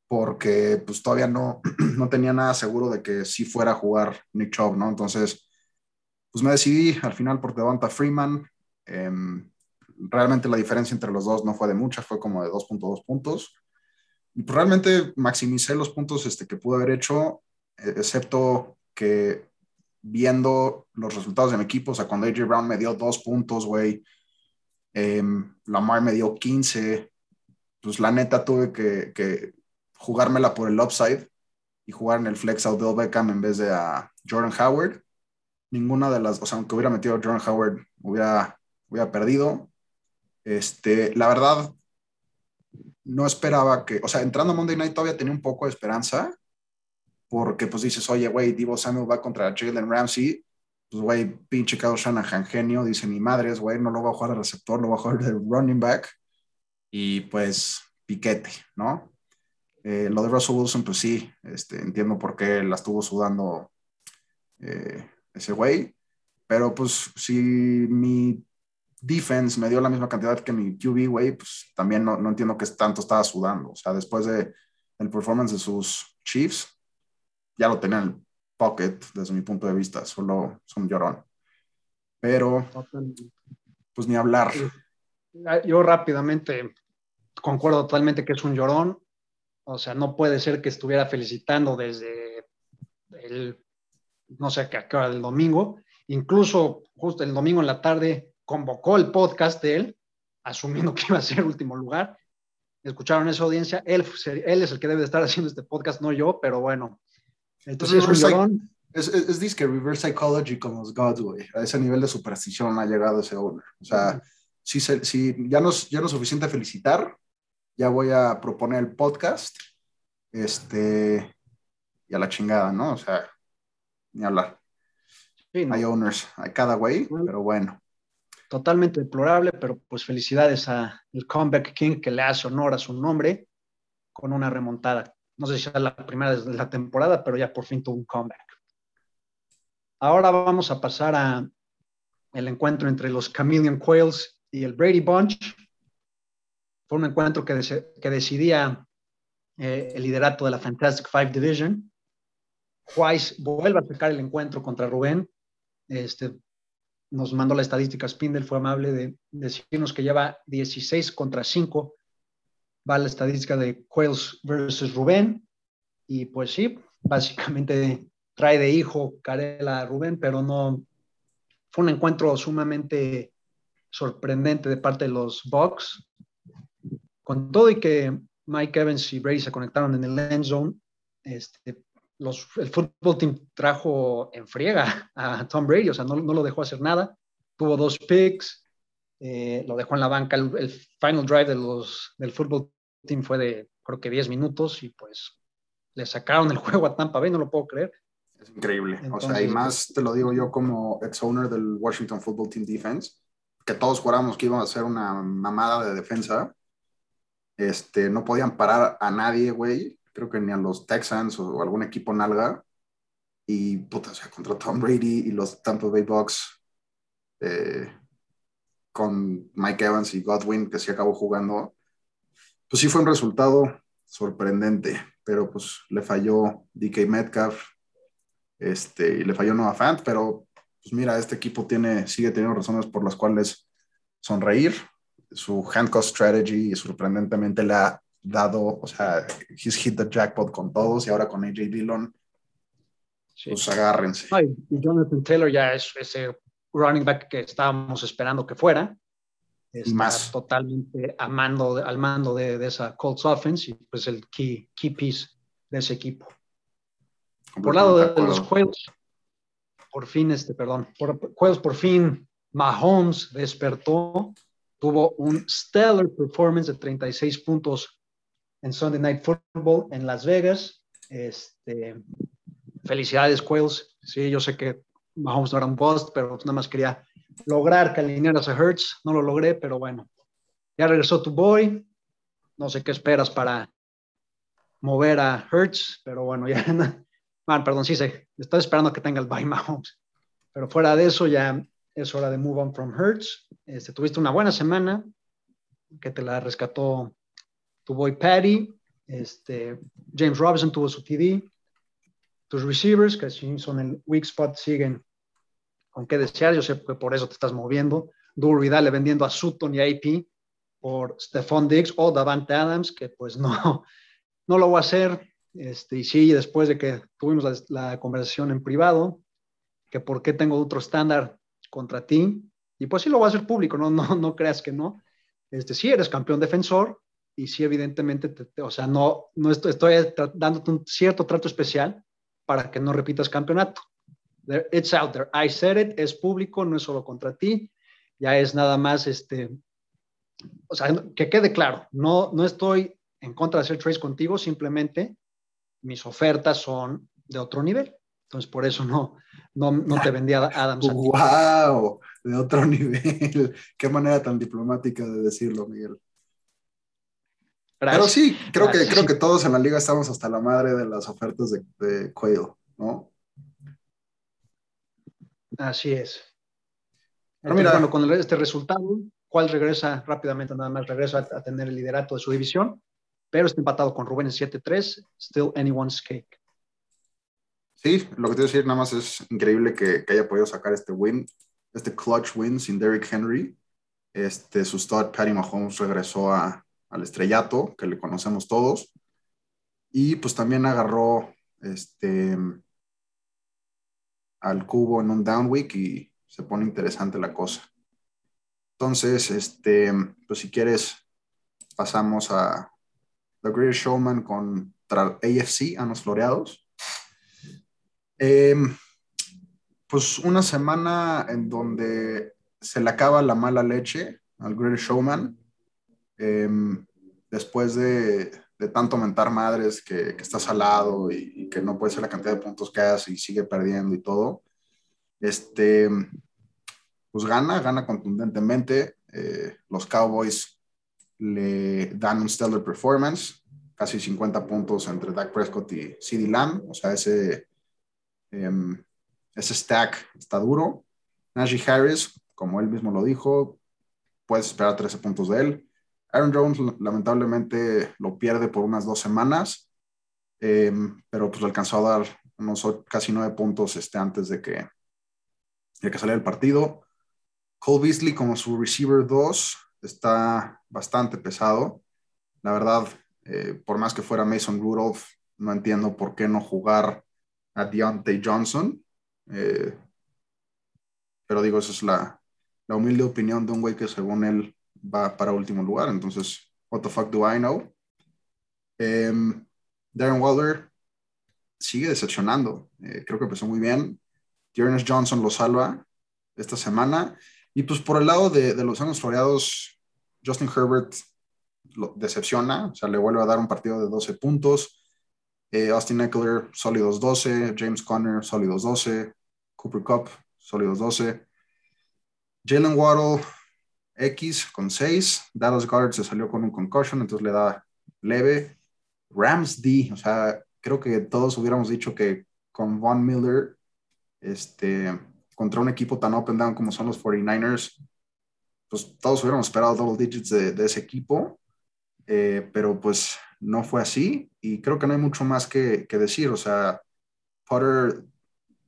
porque pues todavía no, *clears throat* no tenía nada seguro de que sí fuera a jugar Nick Chubb, ¿no? Entonces, pues me decidí al final por Devonta Freeman. Em, realmente la diferencia entre los dos no fue de mucha, fue como de 2.2 puntos. Realmente maximicé los puntos este, que pude haber hecho, e, excepto que viendo los resultados de mi equipo, o sea, cuando AJ Brown me dio dos puntos, güey, em, Lamar me dio 15, pues la neta tuve que, que, jugármela por el upside y jugar en el flex a Odell Beckham en vez de a Jordan Howard. Ninguna de las, o sea, aunque hubiera metido a Jordan Howard, hubiera, hubiera perdido. Este, la verdad, no esperaba que, o sea, entrando a Monday Night todavía tenía un poco de esperanza, porque pues dices, oye, güey, Divo Samuel va contra Jalen Ramsey, pues güey, pinche Kyle Shanahan genio, dice mi madre, güey, no lo va a jugar de receptor, lo va a jugar de running back, y pues piquete, ¿no? Eh, lo de Russell Wilson, pues sí, este, entiendo por qué la estuvo sudando eh, ese güey, pero pues si mi defense me dio la misma cantidad que mi QB, güey, pues también no, no entiendo qué tanto estaba sudando. O sea, después de el performance de sus Chiefs, ya lo tenía en el pocket desde mi punto de vista, solo son llorón. Pero, pues ni hablar. Yo rápidamente concuerdo totalmente que es un llorón. O sea, no puede ser que estuviera felicitando desde el, no sé qué hora del domingo. Incluso justo el domingo en la tarde convocó el podcast de él, asumiendo que iba a ser último lugar. Escucharon esa audiencia. Él, él es el que debe de estar haciendo este podcast, no yo, pero bueno. Entonces es un Es, es, es que reverse psychology con los gods, güey. A ese nivel de superstición ha llegado ese owner. O sea, si, si ya, no, ya no es suficiente felicitar, ya voy a proponer el podcast. Este, y a la chingada, ¿no? O sea, ni hablar. Hay owners, hay cada güey, pero bueno totalmente deplorable, pero pues felicidades a el Comeback King que le hace honor a su nombre con una remontada. No sé si es la primera de la temporada, pero ya por fin tuvo un comeback. Ahora vamos a pasar a el encuentro entre los Chameleon Quails y el Brady Bunch. Fue un encuentro que, que decidía eh, el liderato de la Fantastic Five Division. Wise vuelve a sacar el encuentro contra Rubén. Este, nos mandó la estadística Spindle, fue amable de, decirnos que lleva 16 contra 5. Va la estadística de Quails versus Rubén. Y pues sí, básicamente trae de hijo Carela a Rubén, pero no. Fue un encuentro sumamente sorprendente de parte de los Bucks. Con todo y que Mike Evans y Brady se conectaron en el end zone, este, el fútbol team trajo en friega a Tom Brady, o sea, no, lo dejó hacer nada. Tuvo dos picks, eh, lo dejó en la banca. El, final drive de los, del fútbol team fue de, creo que 10 minutos y pues le sacaron el *laughs* juego a Tampa Bay, no lo puedo creer. Es increíble. o sea, y más te lo digo yo como ex-owner del Washington Football Team Defense, que todos juramos que iban a hacer una mamada de defensa. Este, no podían parar a nadie, güey creo que ni a los Texans o, algún equipo nalga. Y puta, o sea, contra Tom Brady y los Tampa Bay Bucks eh, con Mike Evans y Godwin, que sí acabó jugando. Pues sí fue un resultado sorprendente, pero pues le falló DK Metcalf este, y le falló Noah Fant, pero pues mira, este equipo tiene, sigue teniendo razones por las cuales sonreír. Su handcuff strategy sorprendentemente le ha dado, o sea, he's hit the jackpot con todos y ahora con AJ Dillon, pues agárrense. y Jonathan Taylor ya es ese running back que estábamos esperando que fuera. Está más. totalmente amando, al mando de, esa Colts offense y pues el key, key piece de ese equipo. Por lado de, los juegos, por fin, este, perdón, por juegos por fin, Mahomes despertó, tuvo un stellar performance de 36 puntos en Sunday Night Football en Las Vegas. Este, felicidades, Quails. Sí, yo sé que Mahomes no era un bust, pero nada más quería lograr que a Hertz. No lo logré, pero bueno. Ya regresó tu boy. No sé qué esperas para mover a Hertz, pero bueno, ya. Man, perdón, sí sé. Estoy esperando que tenga el bye *laughs* Mahomes. Pero fuera de eso, ya es hora de move on from Hertz. Este, tuviste una buena semana que te la rescató tu boy Patty, Este, James Robinson tuvo su TD. Tus receivers, que son el weak spot, siguen con qué desear. Yo sé que por eso te estás moviendo. Duro Vidal vendiendo a Sutton y AP por Stephon Diggs o Davante Adams, que pues no, *laughs* no lo voy a hacer. Este, y sí, después de que tuvimos la, conversación en privado, que por qué tengo otro estándar contra ti, y pues sí lo voy a hacer público, no, *laughs* no, no creas que no. Este, sí eres campeón defensor y sí evidentemente, o sea, no, no estoy, estoy dándote un cierto trato especial para que no repitas campeonato. It's out there. I said it, es público, no es solo contra ti, ya es nada más este, o sea, que quede claro, no, no estoy en contra de hacer trades contigo, simplemente mis ofertas son de otro nivel. Entonces, por eso no, no, no te vendía *laughs* Adams. ¡Wow! De otro *laughs* nivel. Qué manera tan diplomática de decirlo, Miguel. Pero sí, creo que, creo que todos en la liga estamos hasta la madre de las ofertas de, de ¿no? Así es. Pero mira, bueno, con este resultado, cuál regresa rápidamente, nada más regresa a, tener el liderato de su división, pero está empatado con Rubén en 7-3, still anyone's cake. Sí, lo que te voy a decir nada más es increíble que, haya podido sacar este win, este clutch win sin Derrick Henry. Este, su stud Patty Mahomes regresó a, al estrellato, que le conocemos todos. Y pues también agarró este, al cubo en un down week y se pone interesante la cosa. Entonces, este, pues si quieres, pasamos a The Great Showman contra AFC, a los floreados. Em, pues una semana en donde se le acaba la mala leche al Great Showman. Em, después de, tanto mentar madres que, que está salado y, y, que no puede ser la cantidad de puntos que hace y sigue perdiendo y todo. Este, pues gana, gana contundentemente. Eh, los Cowboys le dan un stellar performance, casi 50 puntos entre Dak Prescott y CeeDee Lamb, o sea, ese, em, ese stack está duro. Najee Harris, como él mismo lo dijo, puedes esperar 13 puntos de él. Aaron Jones lamentablemente lo pierde por unas dos semanas, em, pero pues alcanzó a dar casi nueve puntos este, antes de que, que saliera el partido. Cole Beasley como su receiver 2 está bastante pesado. La verdad, eh, por más que fuera Mason Rudolph, no entiendo por qué no jugar a Deontay Johnson. Eh, pero digo, esa es la, la humilde opinión de un güey que según él va para último lugar. Entonces, what the fuck do I know? Em, Darren Waller sigue decepcionando. Eh, creo que empezó muy bien. Jonas Johnson lo salva esta semana. Y pues por el lado de, los años floreados, Justin Herbert lo decepciona, o sea, le vuelve a dar un partido de 12 puntos. Eh, Austin Eckler, sólidos 12. James Conner, sólidos 12. Cooper Cup, sólidos 12. Jalen Waddle, X con 6. Dallas Guard se salió con un concussion, entonces le da leve. Rams D, o sea, creo que todos hubiéramos dicho que con Von Miller, este, contra un equipo tan open down como son los 49ers, pues todos hubiéramos esperado double digits de, ese equipo, eh, pero pues no fue así y creo que no hay mucho más que, decir. O sea, Potter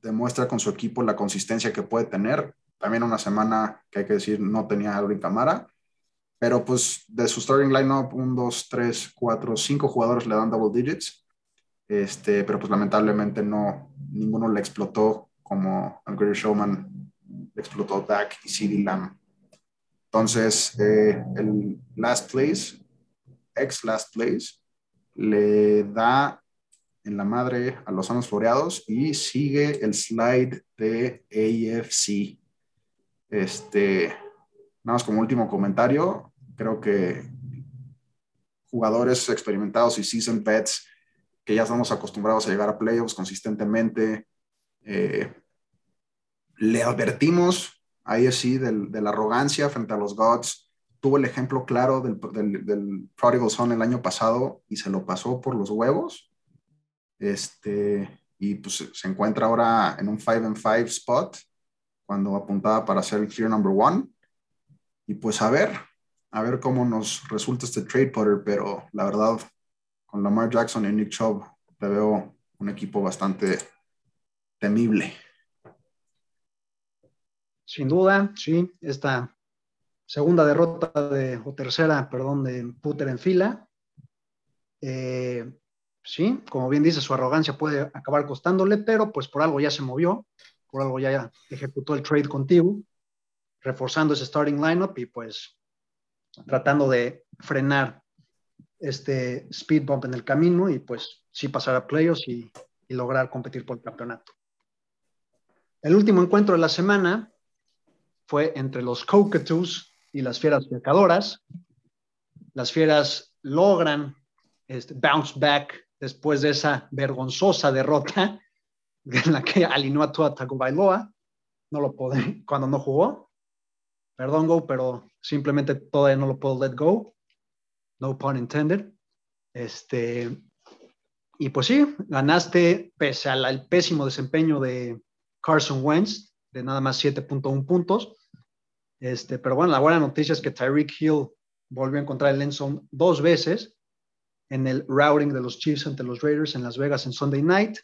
demuestra con su equipo la consistencia que puede tener. También una semana que hay que decir no tenía Alvin Camara, pero pues de su starting lineup, un, dos, tres, cuatro, cinco jugadores le dan double digits. Este, pero pues lamentablemente no, ninguno le explotó como el Great Showman explotó Dak y CD Lamb. Entonces, eh, el last place, ex last place, le da en la madre a los años floreados y sigue el slide de AFC. Este, nada más como último comentario, creo que jugadores experimentados y season pets que ya estamos acostumbrados a llegar a playoffs consistentemente, eh, le advertimos ahí así de la arrogancia frente a los Gods. Tuvo el ejemplo claro del, del, Prodigal Son el año pasado y se lo pasó por los huevos. Este, y pues se encuentra ahora en un 5 and 5 spot cuando apuntaba para ser el clear number one. Y pues a ver, a ver cómo nos resulta este trade Potter, pero la verdad con Lamar Jackson y Nick Chubb, le veo un equipo bastante temible. Sin duda, sí, esta segunda derrota de, o tercera, perdón, de Puter en fila. Eh, sí, como bien dice, su arrogancia puede acabar costándole, pero pues por algo ya se movió, por algo ya ejecutó el trade contigo, reforzando ese starting lineup y pues tratando de frenar este speed bump en el camino y pues sí pasar a playoffs y, y lograr competir por el campeonato. El último encuentro de la semana fue entre los Cockatoos y las Fieras Pecadoras. Las Fieras logran este, bounce back después de esa vergonzosa derrota en la que alineó a Tua Tagovailoa. No lo puedo, *laughs* cuando no jugó. Perdón, Go, pero simplemente todavía no lo puedo let go. No pun intended. Este, y pues sí, ganaste pese al pésimo desempeño de Carson Wentz, de nada más 7.1 puntos. Este, pero bueno, la buena noticia es que Tyreek Hill volvió a encontrar el endzone dos veces en el routing de los Chiefs ante los Raiders en Las Vegas en Sunday Night.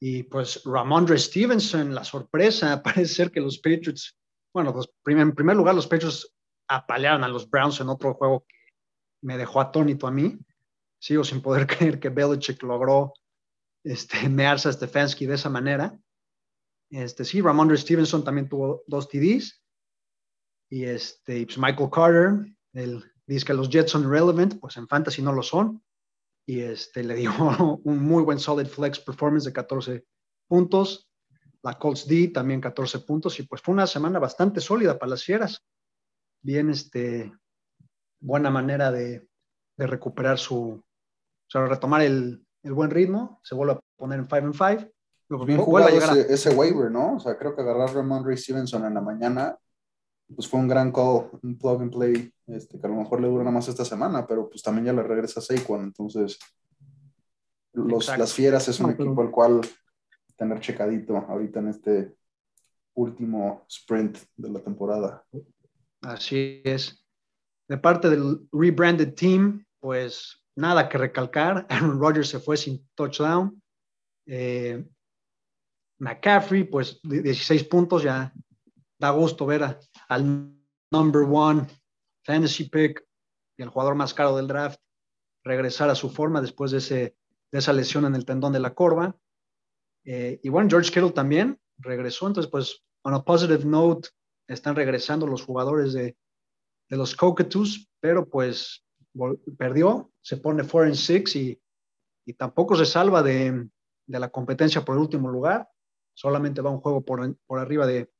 Y pues Ramondre Stevenson, la sorpresa, *laughs* parece ser que los Patriots, bueno, en primer lugar los Patriots apalearon a los Browns en otro juego que me dejó atónito a mí. Sigo sin poder *laughs* creer que Belichick logró este, mearse a Stefanski de esa manera. Este, sí, Ramondre Stevenson también tuvo dos TDs. Y este, pues Michael Carter, él dice que los Jets son irrelevant, pues en fantasy no lo son. Y este, le dio *laughs* un muy buen solid flex performance de 14 puntos. La Colts D también 14 puntos. Y pues fue una semana bastante sólida para las fieras. Bien, este, buena manera de, de recuperar su, o sea, retomar el, el, buen ritmo. Se vuelve a poner en 5 en 5 pues bien jugado ese, ese, waiver, ¿no? O sea, creo que agarrar a Ramondre Stevenson en la mañana, pues fue un gran call, un plug and play, este, que a lo mejor le dura nada más esta semana, pero pues también ya le regresa a Saquon, entonces los, las Fieras es un equipo al cual tener checadito ahorita en este último sprint de la temporada. Así es. De parte del rebranded team, pues nada que recalcar. *laughs* Aaron Rodgers se fue sin touchdown. Eh, McCaffrey, pues 16 puntos, ya da gusto ver al number one fantasy pick y el jugador más caro del draft regresar a su forma después de, ese, de esa lesión en el tendón de la corva. Eh, y bueno, George Kittle también regresó, entonces pues on a positive note están regresando los jugadores de, de los Cockatoos, pero pues perdió, se pone 4 and 6 y, y tampoco se salva de, de la competencia por el último lugar solamente va un juego por, por arriba de,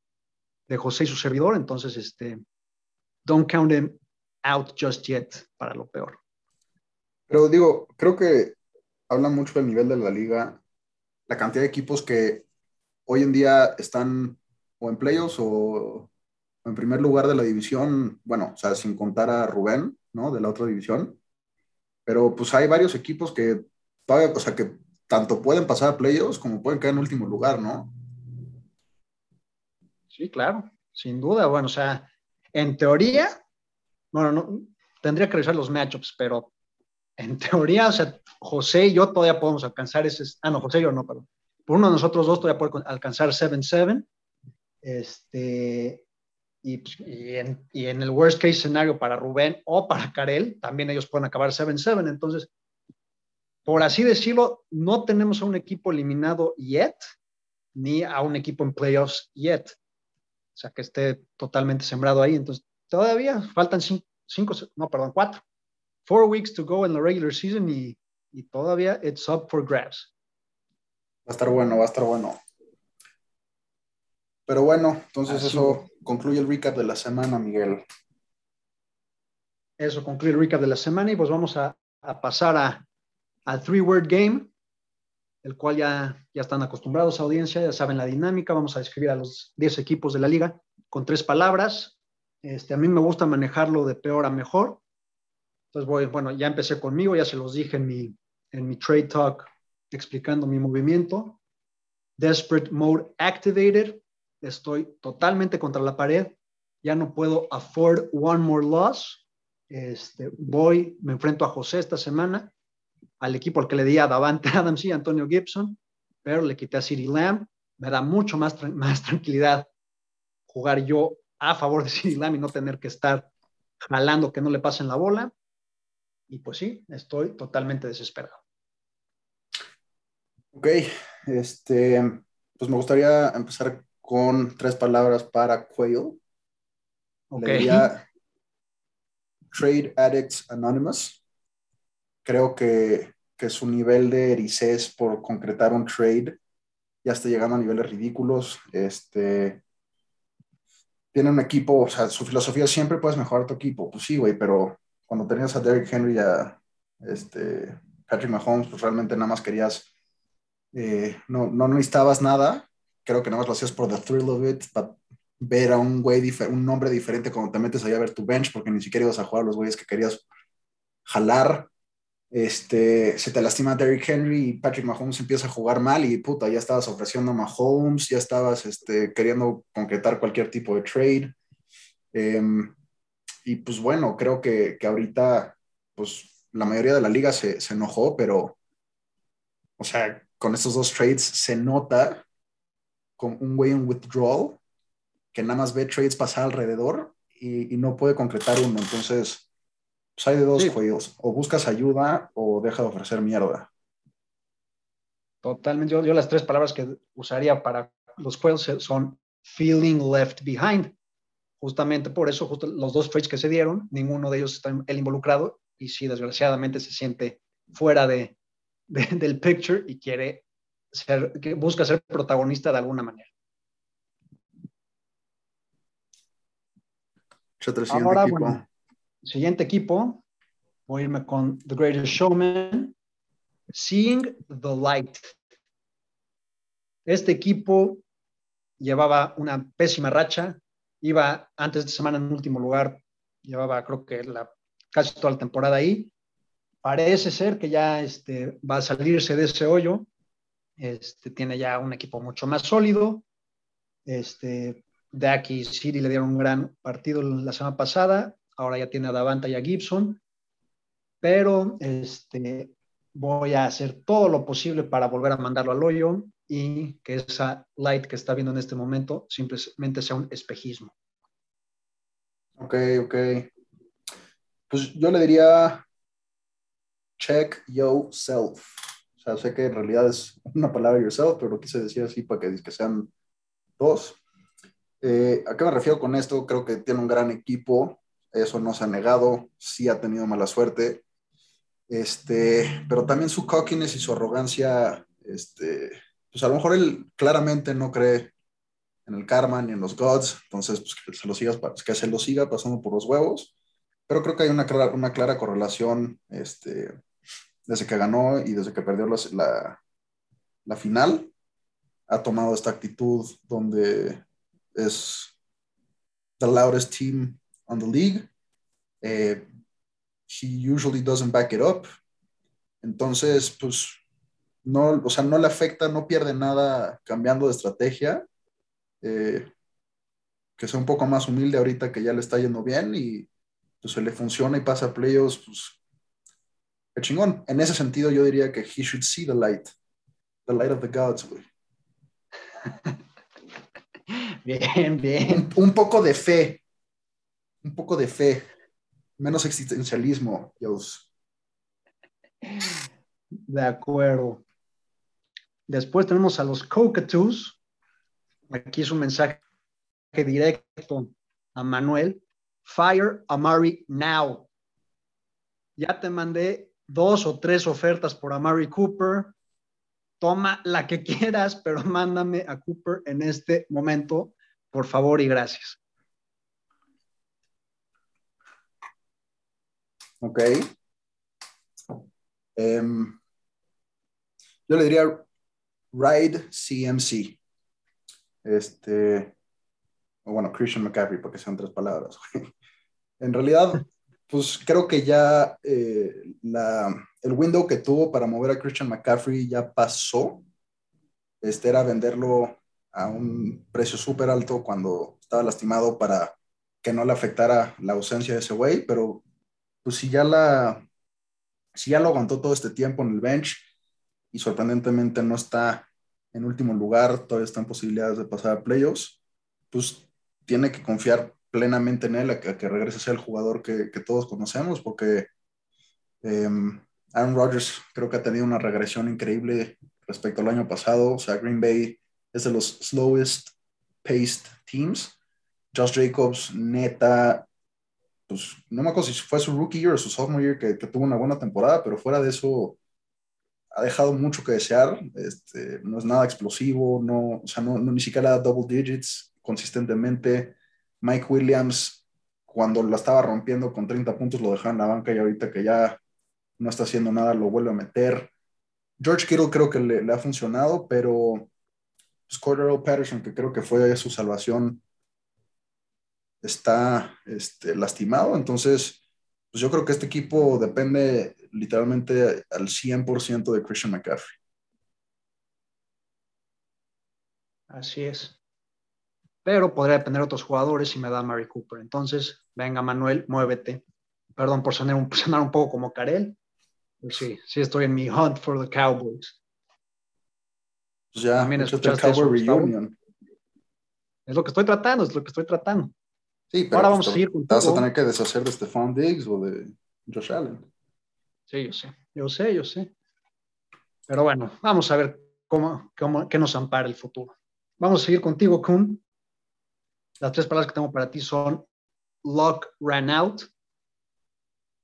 de, José y su servidor, entonces, este, don't count him out just yet para lo peor. Pero digo, creo que habla mucho del nivel de la liga, la cantidad de equipos que hoy en día están o en playoffs o, en primer lugar de la división, bueno, o sea, sin contar a Rubén, ¿no? De la otra división. Pero pues hay varios equipos que todavía, o sea, que tanto pueden pasar a playoffs como pueden quedar en último lugar, ¿no? Sí, claro, sin duda. Bueno, o sea, en teoría, bueno, no, tendría que revisar los matchups, pero en *laughs* teoría, o sea, José y yo todavía podemos alcanzar ese. Ah, no, José y yo no, perdón. Por uno de nosotros dos todavía puede alcanzar 7-7. Este, y, pues, y, en, y, en, el worst case scenario para Rubén o para Karel, también ellos pueden acabar 7-7. Entonces, por así decirlo, no tenemos a un equipo eliminado yet, ni a un equipo en playoffs yet. O sea, que esté totalmente sembrado ahí. Entonces, todavía faltan cinco, no, perdón, cuatro. Four weeks to go en la regular season y, y todavía it's up for grabs. Va a estar bueno, va a estar bueno. Pero bueno, entonces eso concluye el recap de la semana, Miguel. Eso concluye el recap de la semana y pues vamos a, a pasar a, al three-word game, el cual ya, ya están acostumbrados a audiencia, ya saben la dinámica. Vamos a describir a los 10 equipos de la liga con tres palabras. Este, a mí me gusta manejarlo de peor a mejor. Entonces voy, bueno, ya empecé conmigo, ya se los dije en mi, en mi trade talk explicando mi movimiento. Desperate mode activated. Estoy totalmente contra la pared. Ya no puedo afford one more loss. Este, voy, me enfrento a José esta semana al equipo al que le di a Davante Adams y Antonio Gibson, pero le quité a City Lamb. Me da mucho más, más tranquilidad jugar yo a favor de City Lamb y no tener que estar jalando que no le pasen la bola. Y pues sí, estoy totalmente desesperado. Ok, este, pues me gustaría empezar con tres palabras para Quail. Ok. Trade Addicts Anonymous. Creo que, que su nivel de ericés por concretar un trade ya está llegando a niveles ridículos. Este, tiene un equipo, o sea, su filosofía siempre puedes mejorar tu equipo. Pues sí, güey, pero cuando tenías a Derrick Henry y a este, Patrick Mahomes, pues realmente nada más querías, eh, no, no necesitabas nada. Creo que nada más lo hacías por the thrill of it, para ver a un güey, un nombre diferente cuando te metes allá a ver tu bench, porque ni siquiera ibas a jugar los güeyes que querías jalar. Este, se te lastima Derrick Henry y Patrick Mahomes empieza a jugar mal y puta, ya estabas ofreciendo a Mahomes, ya estabas este, queriendo concretar cualquier tipo de trade. Em, y pues bueno, creo que, que, ahorita, pues la mayoría de la liga se, se, enojó, pero, o sea, con estos dos trades se nota con un güey en withdrawal que nada más ve trades pasar alrededor y, y no puede concretar uno. Entonces, pues hay de dos sí. juegos, o buscas ayuda o deja de ofrecer mierda. Totalmente, yo, yo las tres palabras que usaría para los juegos son feeling left behind. Justamente por eso, justo los dos trades que se dieron, ninguno de ellos está el involucrado y sí, desgraciadamente se siente fuera de, de, del picture y quiere ser, que busca ser protagonista de alguna manera. Ahora. Bueno, siguiente equipo, voy a irme con The Greatest Showman, Seeing the Light. Este equipo llevaba una pésima racha, iba antes de semana en último lugar, llevaba creo que la, casi toda la temporada ahí. Parece ser que ya este, va a salirse de ese hoyo, este, tiene ya un equipo mucho más sólido. Este, Dak y City le dieron un gran partido la semana pasada, ahora ya tiene a Davanta y a Gibson, pero este, voy a hacer todo lo posible para volver a mandarlo al hoyo y que esa light que está viendo en este momento simplemente sea un espejismo. Ok, ok. Pues yo le diría check yourself. O sea, sé que en realidad es una palabra yourself, pero lo quise decir así para que, que sean dos. Eh, ¿A qué me refiero con esto? Creo que tiene un gran equipo, eso no se ha negado, sí ha tenido mala suerte, este, pero también su cockiness y su arrogancia, este, pues a lo mejor él claramente no cree en el karma ni en los gods, entonces pues que se lo, siga, que se lo siga pasando por los huevos, pero creo que hay una clara, una clara correlación este, desde que ganó y desde que perdió la, la, la final, ha tomado esta actitud donde es the loudest team on the league. Uh, he usually doesn't back it up. Entonces, pues, no, o sea, no le afecta, no pierde nada cambiando de estrategia. Eh, que sea un poco más humilde ahorita que ya le está yendo bien y pues se le funciona y pasa a playoffs, pues, qué chingón. En ese sentido, yo diría que he should see the light, the light of the gods, güey. *laughs* Bien, bien. Un, un, poco de fe. Un poco de fe. Menos existencialismo, Dios. De acuerdo. Después tenemos a los Cockatoos. Aquí es un mensaje directo a Manuel. Fire Amari now. Ya te mandé dos o tres ofertas por Amari Cooper toma la que quieras, pero mándame a Cooper en este momento, por favor y gracias. Ok. Um, yo le diría Ride CMC. Este, o bueno, Christian McCaffrey, porque sean tres palabras. en realidad, pues creo que ya eh, la, el window que tuvo para mover a Christian McCaffrey ya pasó. Este era venderlo a un precio súper alto cuando estaba lastimado para que no le afectara la ausencia de ese güey, pero pues si ya la, si ya lo aguantó todo este tiempo en el bench y sorprendentemente no está en último lugar, todavía están posibilidades de pasar a playoffs, pues tiene que confiar plenamente en él a que, regrese a ser el jugador que, todos conocemos, porque em, Aaron Rodgers creo que ha tenido una regresión increíble respecto al año pasado. O sea, Green Bay es de los slowest paced teams. Josh Jacobs, neta, pues no me acuerdo si fue su rookie year o su sophomore year que, tuvo una buena temporada, pero fuera de eso ha dejado mucho que desear. Este, no es nada explosivo, no, o sea, no, ni siquiera double digits consistentemente. Mike Williams, cuando la estaba rompiendo con 30 puntos, lo dejaba en la banca y ahorita que ya no está haciendo nada, lo vuelve a meter. George Kittle creo que le, ha funcionado, pero pues, Patterson, que creo que fue su salvación, está este, lastimado. Entonces, pues yo creo que este equipo depende literalmente al 100% de Christian McCaffrey. Así es. Pero podría depender de otros jugadores si me da Mary Cooper. Entonces, venga Manuel, muévete. Perdón por sonar un, *laughs* sonar un poco como Karel, pues sí, sí estoy en mi hunt for the Cowboys. Pues ya, También escuchaste Cowboy Reunion. Es lo que estoy tratando, es lo que estoy tratando. Sí, pero Ahora vamos a seguir con Vas a tener que deshacer de Stephon Diggs o de Josh Allen. Sí, yo sé, yo sé, yo sé. Pero bueno, vamos a ver cómo, cómo qué nos ampara el futuro. Vamos a seguir contigo, Kun. Las tres palabras que tengo para ti son Luck ran out.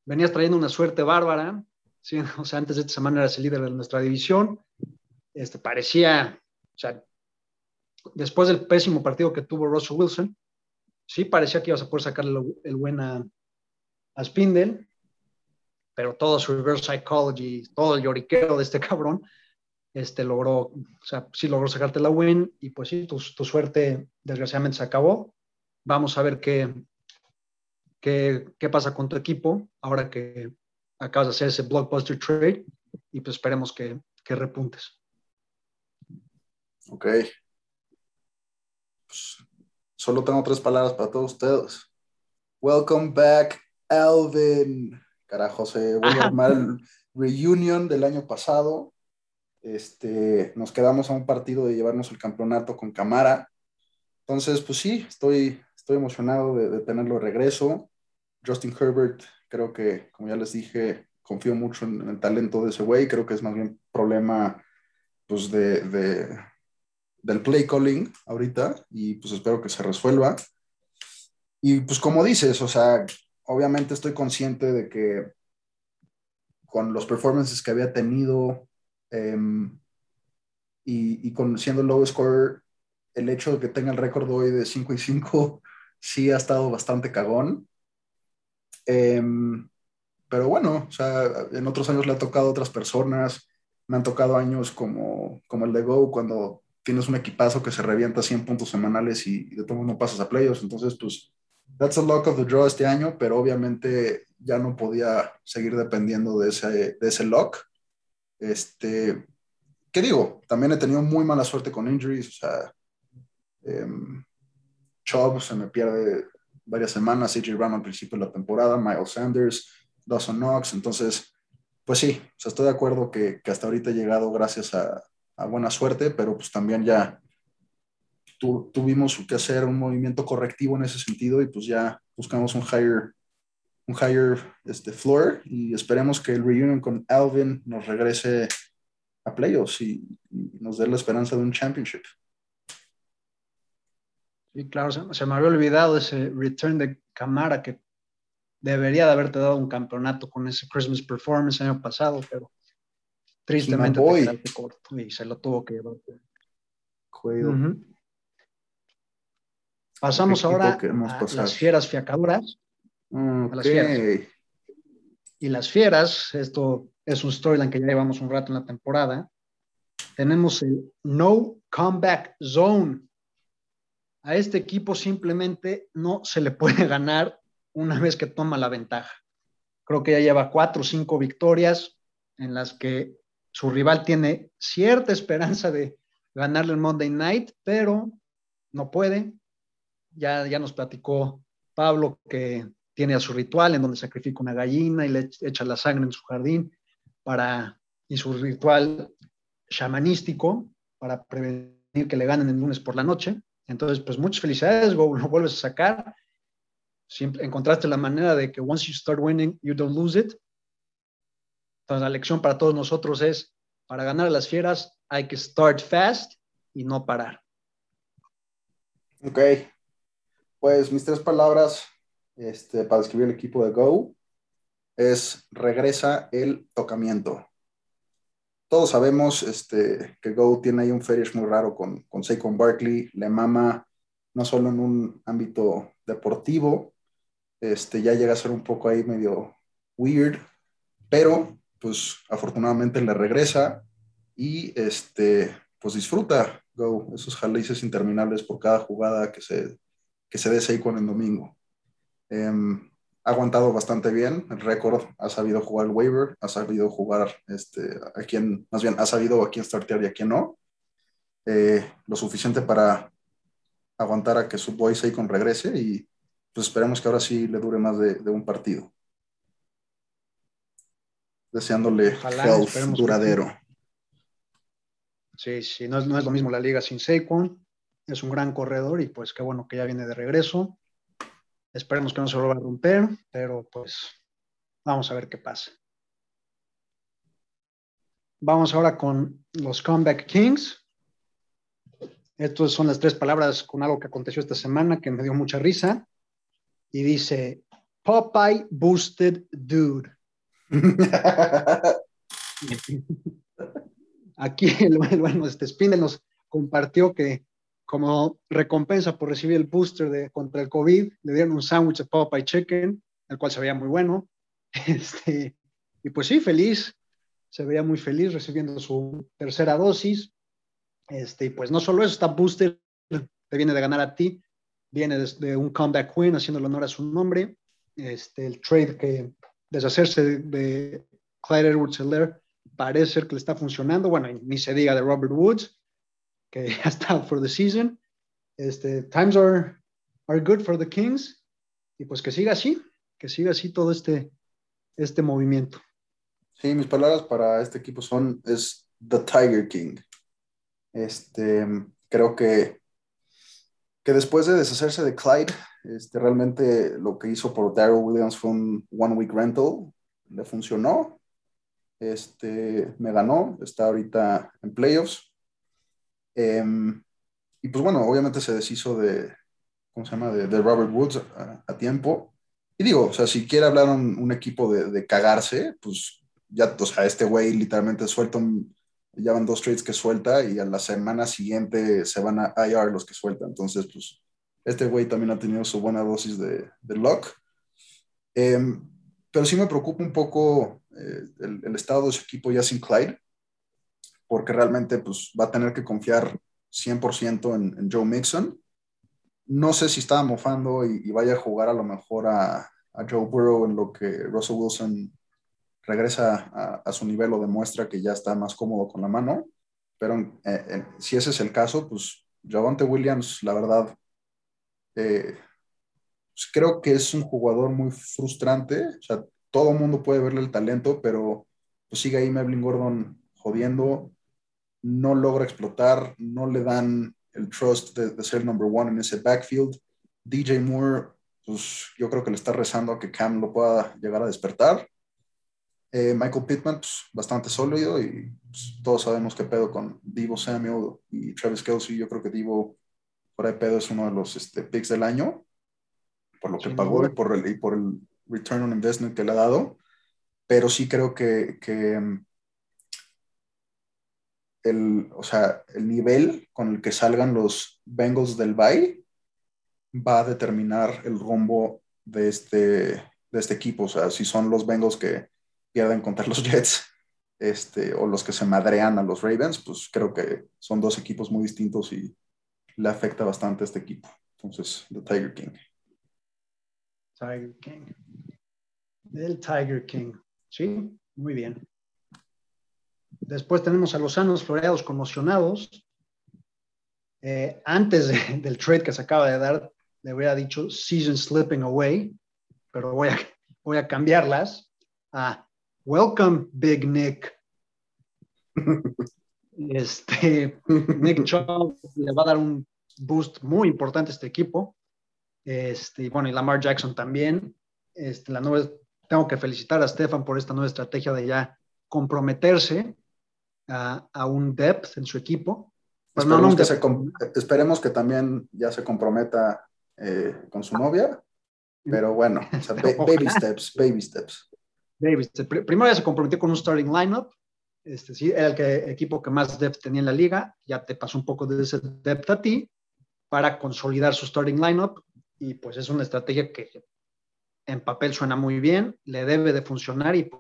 Venías trayendo una suerte bárbara. ¿sí? *laughs* O sea, antes de esta semana eras el líder de nuestra división. Este, parecía, o sea, después del pésimo partido que tuvo Russell Wilson, sí parecía que ibas a poder sacarle el buena a, Spindle, pero todo su reverse psychology, todo el lloriqueo de este cabrón, este logró, o sea, sí logró sacarte la win y pues sí, tu, tu suerte desgraciadamente se acabó. Vamos a ver qué, qué, qué pasa con tu equipo ahora que acabas de hacer ese blockbuster trade y pues esperemos que, que repuntes. Ok. Pues, solo tengo tres palabras para todos ustedes. Welcome back, Alvin. Carajo, se voy a armar el reunion del año pasado. Este, nos quedamos a un partido de llevarnos el campeonato con Camara. Entonces, pues sí, estoy, estoy emocionado de, de tenerlo de regreso. Justin Herbert Creo que, como ya les dije, confío mucho en, el talento de ese güey. Creo que es más bien problema pues, de, de, del play calling ahorita y pues espero que se resuelva. Y pues como dices, o sea, obviamente estoy consciente de que con los performances que había tenido em, y, y, con siendo low score, el hecho de que tenga el récord hoy de 5 y 5 *laughs* sí ha estado bastante cagón. Em, pero bueno, o sea, en otros años le ha tocado a otras personas, me han tocado años como, como el de Go, cuando tienes un equipazo que se revienta 100 puntos semanales y, de todo no pasas a playoffs. Entonces, pues, that's a luck of the draw este año, pero obviamente ya no podía seguir dependiendo de ese, de ese luck. Este, ¿qué digo? También he tenido muy mala suerte con injuries, o sea, um, Chubb se me pierde varias semanas, AJ Brown al principio de la temporada, Miles Sanders, Dawson Knox, entonces, pues sí, o sea, estoy de acuerdo que, que hasta ahorita he llegado gracias a, a, buena suerte, pero pues también ya tu, tuvimos que hacer un movimiento correctivo en ese sentido y pues ya buscamos un higher, un higher este, floor y esperemos que el reunion con Alvin nos regrese a playoffs y, y nos dé la esperanza de un championship. Sí, claro, se, me había olvidado ese return de Camara que debería de haberte dado un campeonato con ese Christmas performance el año pasado, pero tristemente corto y se lo tuvo que llevar. Pasamos ahora a las fieras fiacaduras. A las fieras. Y las fieras, esto es un storyline que ya llevamos un rato en la temporada. Tenemos el No Comeback Zone a este equipo simplemente no se le puede ganar una vez que toma la ventaja. Creo que ya lleva cuatro o cinco victorias en las que su rival tiene cierta esperanza de ganarle el Monday Night, pero no puede. Ya, ya nos platicó Pablo que tiene a su ritual en donde sacrifica una gallina y le echa la sangre en su jardín para, y su ritual shamanístico para prevenir que le ganen el lunes por la noche. Entonces, pues muchas felicidades, lo vuelves a sacar. Siempre encontraste la manera de que once you start winning, you don't lose it. Entonces, la lección para todos nosotros es, para ganar a las fieras hay que start fast y no parar. Ok, pues mis tres palabras este, para describir el equipo de Go es regresa el tocamiento. Todos sabemos este, que Go tiene ahí un fetish muy raro con, con Saquon Barkley, le mama no solo en un ámbito deportivo, este, ya llega a ser un poco ahí medio weird, pero pues afortunadamente le regresa y este, pues disfruta Go, esos jalices interminables por cada jugada que se, que se dé Saquon en domingo. Em, ha aguantado bastante bien el récord, ha sabido jugar el waiver, ha sabido jugar este, a quien, más bien, ha sabido a quién startear y a quién no. Eh, lo suficiente para aguantar a que su boy Saquon regrese y pues esperemos que ahora sí le dure más de un partido. Deseándole health duradero. Sí, sí, no es, no es lo mismo la liga sin Saquon. Es un gran corredor y pues qué bueno que ya viene de regreso. Esperemos que no se lo va a romper, pero pues vamos a ver qué pasa. Vamos ahora con los Comeback Kings. Estas son las tres palabras con algo que aconteció esta semana que me dio mucha risa. Y dice, Popeye Boosted Dude. *laughs* Aquí el bueno, este Spindle nos compartió que como recompensa por recibir el booster de, contra el COVID, le dieron un sándwich de Popeye Chicken, el cual se veía muy bueno. *laughs* Este, y pues sí, feliz, se veía muy feliz recibiendo su tercera dosis. Este, y pues no solo eso, está booster, te viene de ganar a ti, viene de, un comeback win, haciendo honor a su nombre. Este, el trade que deshacerse de, de Clyde Edwards Heller parece que le está funcionando. Bueno, ni se diga de Robert Woods que *laughs* ya está for the season. Este, times are, are good for the Kings. Y pues que siga así, que siga así todo este, este movimiento. Sí, mis palabras para este equipo son, es The Tiger King. Este, creo que, que después de deshacerse de Clyde, este, realmente lo que hizo por Daryl Williams fue un one week rental, le funcionó, este, me ganó, está ahorita en playoffs, Em, y pues bueno, obviamente se deshizo de, ¿cómo se llama? De, Robert Woods a, tiempo. Y digo, o sea, si quiere hablar un, equipo de, cagarse, pues ya, o sea, este güey literalmente suelta un, ya van dos trades que suelta y a la semana siguiente se van a IR los que suelta. Entonces, pues este güey también ha tenido su buena dosis de, de luck. Em, pero sí me preocupa un poco eh, el, estado de su equipo ya sin Clyde porque realmente pues, va a tener que confiar 100% en, Joe Mixon. No sé si estaba mofando y, vaya a jugar a lo mejor a, Joe Burrow en lo que Russell Wilson regresa a, su nivel o demuestra que ya está más cómodo con la mano. Pero eh, eh, si ese es el caso, pues Javante Williams, la verdad, eh, pues, creo que es un jugador muy frustrante. O sea, todo el mundo puede verle el talento, pero pues sigue ahí Melvin Gordon jodiendo no logra explotar, no le dan el trust de, ser number one en ese backfield. DJ Moore, pues yo creo que le está rezando a que Cam lo pueda llegar a despertar. Eh, Michael Pittman, pues, bastante sólido y pues, todos sabemos qué pedo con Divo Samuel y Travis Kelsey. Yo creo que Divo, por ahí pedo, es uno de los este, picks del año, por lo que pagó y por, el, y por el return on investment que le ha dado. Pero sí creo que, que el, o sea, el nivel con el que salgan los Bengals del Bay va a determinar el rumbo de este, de este equipo. O sea, si son los Bengals que pierden contra los *laughs* Jets este, o los que se madrean a los Ravens, pues creo que son dos equipos muy distintos y le afecta bastante a este equipo. Entonces, The Tiger King. Tiger King. El Tiger King. Sí, muy bien. Después tenemos a los sanos floreados conmocionados. Eh, antes del trade que se acaba de dar, le hubiera dicho season slipping away, pero voy a, voy a cambiarlas a welcome, Big Nick. *laughs* Este, Nick Chubb le va a dar un boost muy importante a este equipo. Este, y bueno, y Lamar Jackson también. Este, la nueva, tengo que felicitar a Stefan por esta nueva estrategia de ya comprometerse a, a un depth en su equipo. Pues esperemos, no, que se, esperemos, que también ya se comprometa eh, con su novia, pero bueno, o sea, *laughs* baby steps, baby steps. Baby steps. Primero ya se comprometió con un starting lineup, este, sí, era el que, equipo que más depth tenía en la liga, ya te pasó un poco de ese depth a ti para consolidar su starting lineup y pues es una estrategia que en papel suena muy bien, le debe de funcionar y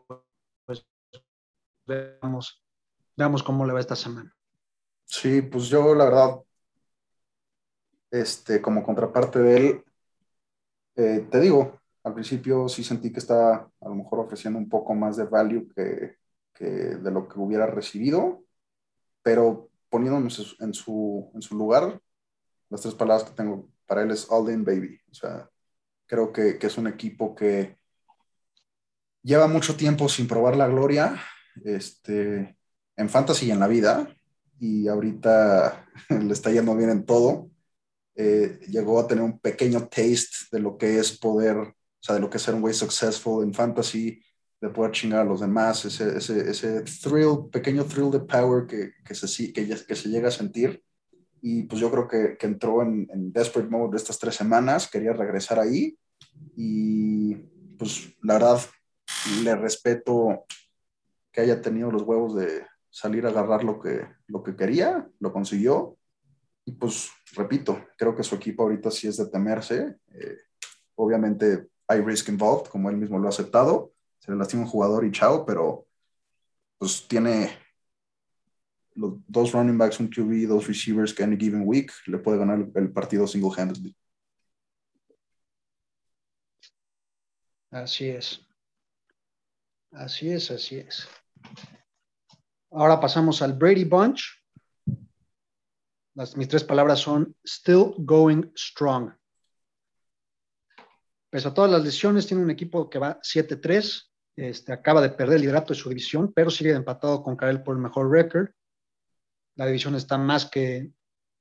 pues veamos, veamos cómo le va esta semana. Sí, pues yo la verdad, este, como contraparte de él, eh, te digo, al principio sí sentí que estaba a lo mejor ofreciendo un poco más de value que, de lo que hubiera recibido, pero poniéndonos en su, en su lugar, las tres palabras que tengo para él es all in baby. O sea, creo que, que, es un equipo que lleva mucho tiempo sin probar la gloria este, en fantasy y en la vida, y ahorita *laughs* le está yendo bien en todo. Eh, llegó a tener un pequeño taste de lo que es poder, o sea, de lo que es ser un güey successful en fantasy, de poder chingar a los demás, ese, ese, ese thrill, pequeño thrill de power que, que, se, que, que se llega a sentir. Y pues yo creo que, que entró en, en, desperate mode estas tres semanas, quería regresar ahí. Y pues la verdad, le respeto que haya tenido los huevos de salir a agarrar lo que, lo que quería, lo consiguió. Y pues, repito, creo que su equipo ahorita sí es de temerse. Eh, obviamente hay risk involved, como él mismo lo ha aceptado se le lastima un jugador y chao, pero pues tiene los dos running backs, un QB, dos receivers que any given week le puede ganar el partido single-handedly. Así es. Así es, así es. Ahora pasamos al Brady Bunch. Mis tres palabras son still going strong. Pese a todas las lesiones, tiene un equipo que va 7-3. Este, acaba de perder el liderato de su división, pero sigue empatado con Karel por el mejor récord. La división está más que,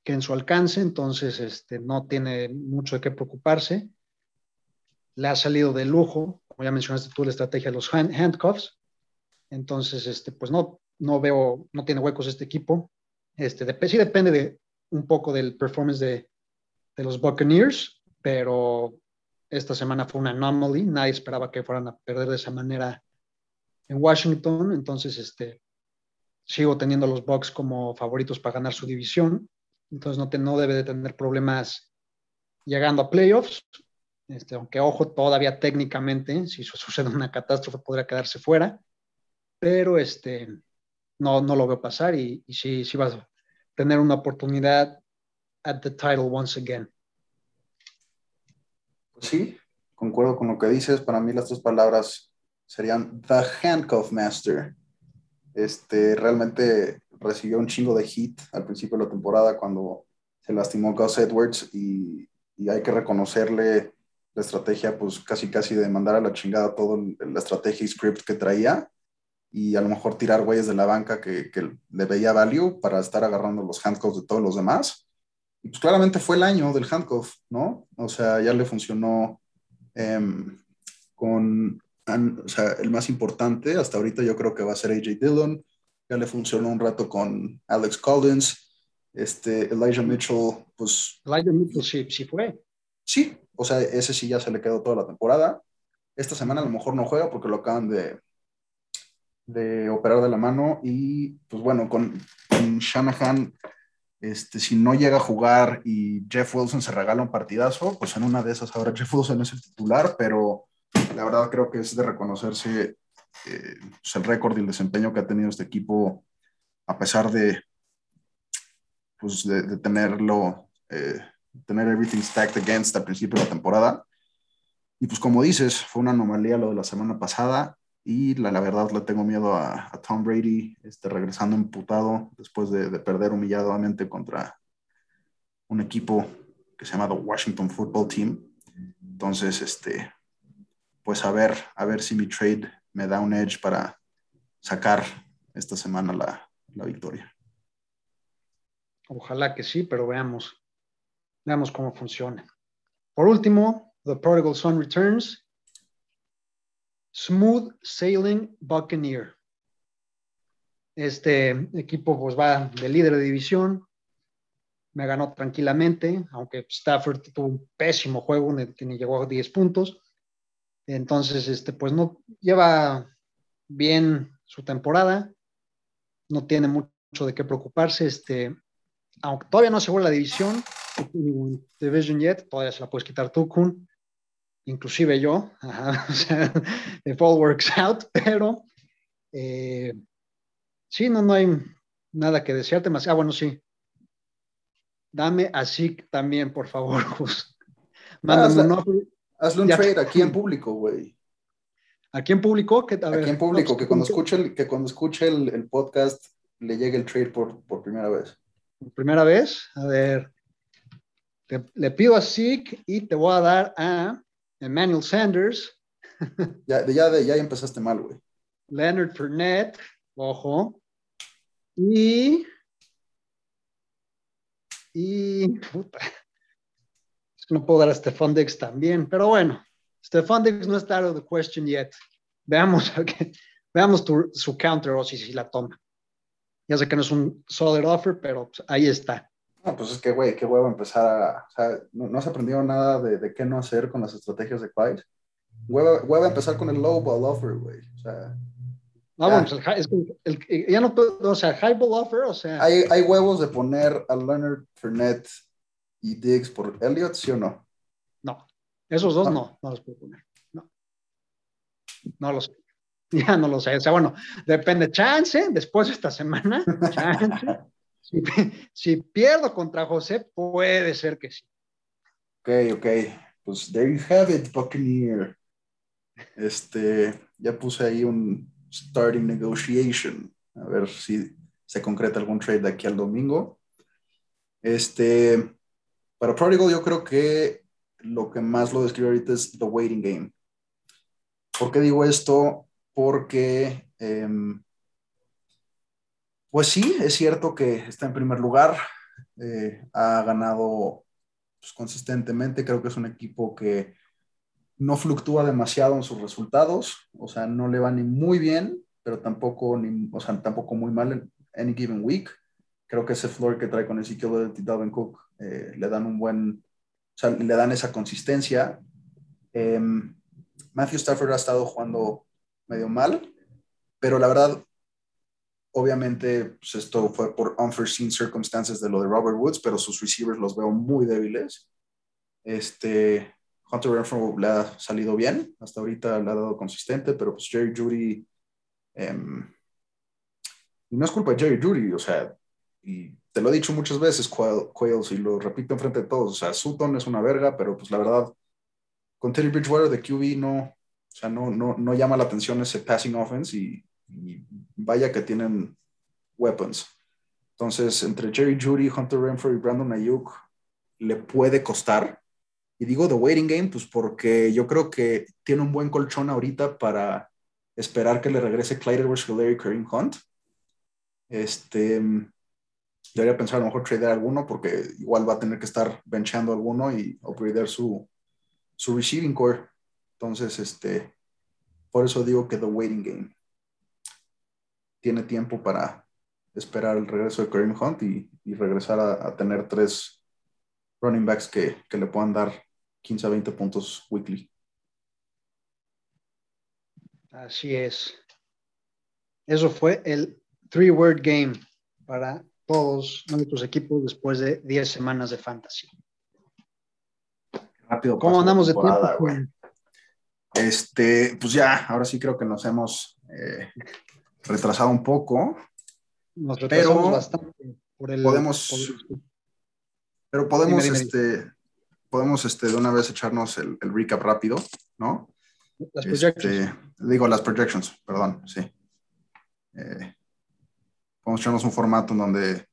en su alcance, entonces este, no tiene mucho de qué preocuparse. Le ha salido de lujo, como ya mencionaste tú, la estrategia de los handcuffs. Entonces, este, pues no, no veo, no tiene huecos este equipo. Este, sí depende de un poco del performance de, de los Buccaneers, pero esta semana fue una anomaly, nadie esperaba que fueran a perder de esa manera en Washington, entonces este, sigo teniendo los Bucks como favoritos para ganar su división, entonces no, no debe de tener problemas llegando a playoffs, este, aunque ojo, todavía técnicamente, si *laughs* sucede una catástrofe podría quedarse fuera, pero este, no, no lo veo pasar y, y sí, sí va a tener una oportunidad at the title once again. Sí, concuerdo con lo que dices. Para mí las tres palabras serían The Handcuff Master. Este, realmente recibió un chingo de hit al principio de la temporada cuando se lastimó Gus Edwards y, hay que reconocerle la estrategia, pues casi casi de mandar a la chingada todo la estrategia y script que traía y a lo mejor tirar güeyes de la banca que, que le veía value para estar agarrando los handcuffs de todos los demás y pues claramente fue el año del handcuff, ¿no? O sea, ya le funcionó em, con, o sea, el más importante, hasta ahorita yo creo que va a ser AJ Dillon, ya le funcionó un rato con Alex Collins, este, Elijah Mitchell, pues... Elijah Mitchell sí, sí fue. Sí, o sea, ese sí ya se le quedó toda la temporada. Esta semana a lo mejor no juega porque lo acaban de, de operar de la mano y pues bueno, con, con Shanahan este, si no llega a jugar y Jeff Wilson se regala un partidazo, pues en una de esas ahora Jeff Wilson es el titular, pero la verdad creo que es de reconocerse eh, pues el récord y el desempeño que ha tenido este equipo a pesar de, pues de, tenerlo, eh, tener everything stacked against al principio de la temporada. Y pues como dices, fue una anomalía lo de la semana pasada y la, verdad le tengo miedo a, Tom Brady este, regresando emputado después de, perder humilladamente contra un equipo que se llama Washington Football Team. Entonces, este, pues a ver, a ver si mi trade me da un edge para sacar esta semana la, la victoria. Ojalá que sí, pero veamos, veamos cómo funciona. Por último, The Prodigal Son Returns. Smooth Sailing Buccaneer. Este equipo pues va de líder de división. Me ganó tranquilamente, aunque Stafford tuvo un pésimo juego que ni llegó a 10 puntos. Entonces, este, pues no lleva bien su temporada. No tiene mucho de qué preocuparse. Este, aunque todavía no asegura la división, Division yet, todavía se la puedes quitar tú. Inclusive yo, *laughs* o sea, if all works out, *laughs* pero eh, sí, no, no hay nada que desearte más. Ah, bueno, sí. Dame así también, por favor, *laughs* Jus. Mándame un Hazle un trade aquí en público, güey. ¿Aquí en público? aquí en público, que cuando escuche, el, que cuando escuche el, podcast le llegue el trade por, por primera vez. ¿Por primera vez? A ver. le pido a Zeke y te voy a dar a Emmanuel Sanders. *laughs* Ya, ya, ya empezaste mal, güey. Leonard Fournette, ojo. Y. Y. Puta. No puedo dar a Stefan Diggs también, pero bueno, Stefan Diggs no está out of the question yet. Veamos, *laughs* veamos su counter o si, si la toma. Ya sé que no es un solid offer, pero pues, ahí está. No, pues es que, güey, qué huevo empezar a. O sea, no, has aprendido nada de, de, qué no hacer con las estrategias de Quiet. Hueva, empezar con el low ball offer, güey. O sea. No, bueno, pues es el, ya no o sea, high ball offer, o sea. Hay, hay huevos de poner a Leonard Fournette y Diggs por Elliott, ¿sí o no? No, esos dos no, no, los puedo poner. No. No los *laughs* Ya no lo sé. O sea, bueno, depende. Chance, después de esta semana, *laughs* chance. *laughs* si, pierdo contra José, puede ser que sí. Ok, ok. Pues there you have it, Buccaneer. Este, ya puse ahí un starting negotiation. A ver si se concreta algún trade de aquí al domingo. Este, para Prodigal, yo creo que lo que más lo describe ahorita es the waiting game. ¿Por qué digo esto? Porque, em, pues sí, es cierto que está en primer lugar, eh, ha ganado pues, consistentemente, creo que es un equipo que no fluctúa demasiado en sus resultados, o sea, no le va ni muy bien, pero tampoco, ni, o sea, tampoco muy mal en any given week. Creo que ese floor que trae con Ezekiel de Dalvin Cook eh, le dan un buen, o sea, le dan esa consistencia. Em, Matthew Stafford ha estado jugando medio mal, pero la verdad, obviamente, pues esto fue por unforeseen circumstances de lo de Robert Woods, pero sus receivers los veo muy débiles. Este, Hunter Renfro le ha salido bien, hasta ahorita le ha dado consistente, pero pues Jerry Judy, em, no es culpa de Jerry Judy, o sea, y te lo he dicho muchas veces, Quails, y lo repito enfrente de todos, o sea, Sutton es una verga, pero pues la verdad, con Terry Bridgewater de QB no, o sea, no, no, no llama la atención ese passing offense y, vaya que tienen weapons. Entonces, entre Jerry Judy, Hunter Renfrew y Brandon Ayuk, le puede costar. Y digo The Waiting Game, pues porque yo creo que tiene un buen colchón ahorita para esperar que le regrese Clyde Edwards y Kareem Hunt. Este, debería pensar a lo mejor tradear alguno porque igual va a tener que estar benchando alguno y upgradear su, su receiving core. Entonces, este, por eso digo que The Waiting Game tiene tiempo para esperar el regreso de Kareem Hunt y, regresar a, tener tres running backs que, que, le puedan dar 15 a 20 puntos weekly. Así es. Eso fue el three-word game para todos nuestros equipos después de 10 semanas de fantasy. Rápido. ¿Cómo andamos de tiempo? Este, pues ya, ahora sí creo que nos hemos eh, retrasado un poco. Nos retrasamos bastante por el. Podemos. Pero podemos, este, podemos este, de una vez echarnos el, recap rápido, ¿no? Las projections. Este, digo, las projections, perdón, sí. Eh, Podemos echarnos un formato en donde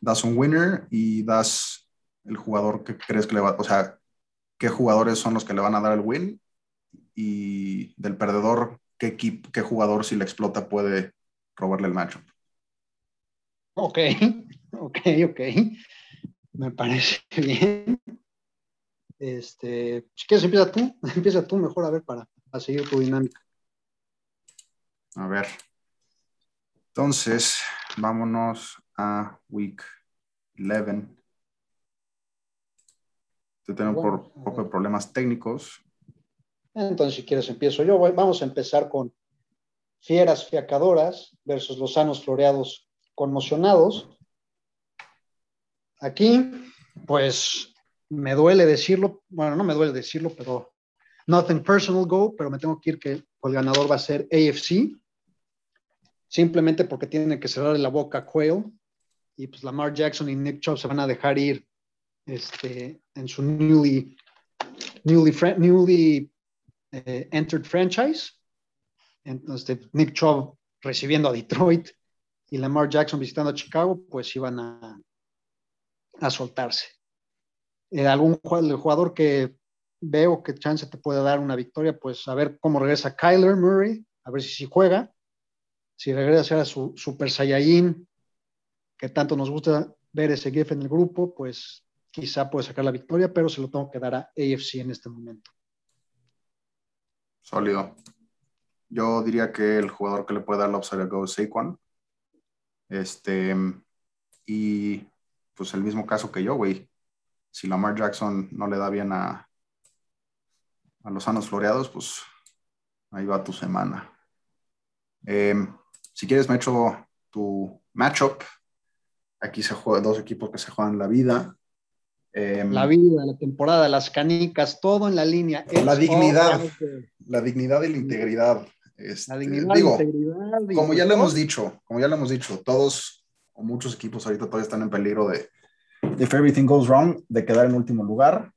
das un winner y das el jugador que crees que le va, o sea, qué jugadores son los que le van a dar el win y del perdedor qué, equipo, qué jugador si le explota puede robarle el matchup. Ok, *laughs* ok, ok. Me parece *laughs* bien. Este, si quieres, empieza tú, *laughs* empieza tú mejor a ver para, para seguir tu dinámica. A ver. Entonces, vámonos a week 11. Tengo por de problemas técnicos. Entonces, si quieres, empiezo yo. Vamos a empezar con fieras fiacadoras versus los sanos floreados conmocionados. Aquí, pues, me duele decirlo, bueno, no me duele decirlo, pero nothing personal go, pero me tengo que ir que el ganador va a ser AFC, simplemente porque tienen que cerrar la boca a Quail y pues Lamar Jackson y Nick Chubb se van a dejar ir este, en su newly, newly, newly eh, entered franchise. Entonces, Nick Chubb recibiendo a Detroit y Lamar Jackson visitando a Chicago, pues iban a, a soltarse. Eh, algún jugador que veo que chance te puede dar una victoria, pues a ver cómo regresa Kyler Murray, a ver si, si juega, si regresa a su Super Saiyajin, que tanto nos gusta ver ese GIF en el grupo, pues quizá puede sacar la victoria, pero se lo tengo que dar a AFC en este momento. Sólido. Yo diría que el jugador que le puede dar la a Go es Saquon. Este, y pues el mismo caso que yo, güey. Si Lamar Jackson no le da bien a, a los sanos floreados, pues ahí va tu semana. Em, si quieres, me echo tu matchup. Aquí se juega dos equipos que se juegan la vida. Em, la vida, la temporada, las canicas, todo en la línea. La dignidad, la dignidad y la integridad. Este, la dignidad, digo, integridad. Como ya lo hemos dicho, como ya lo hemos dicho, todos o muchos equipos ahorita todavía están en peligro de, if everything goes wrong, de quedar en último lugar.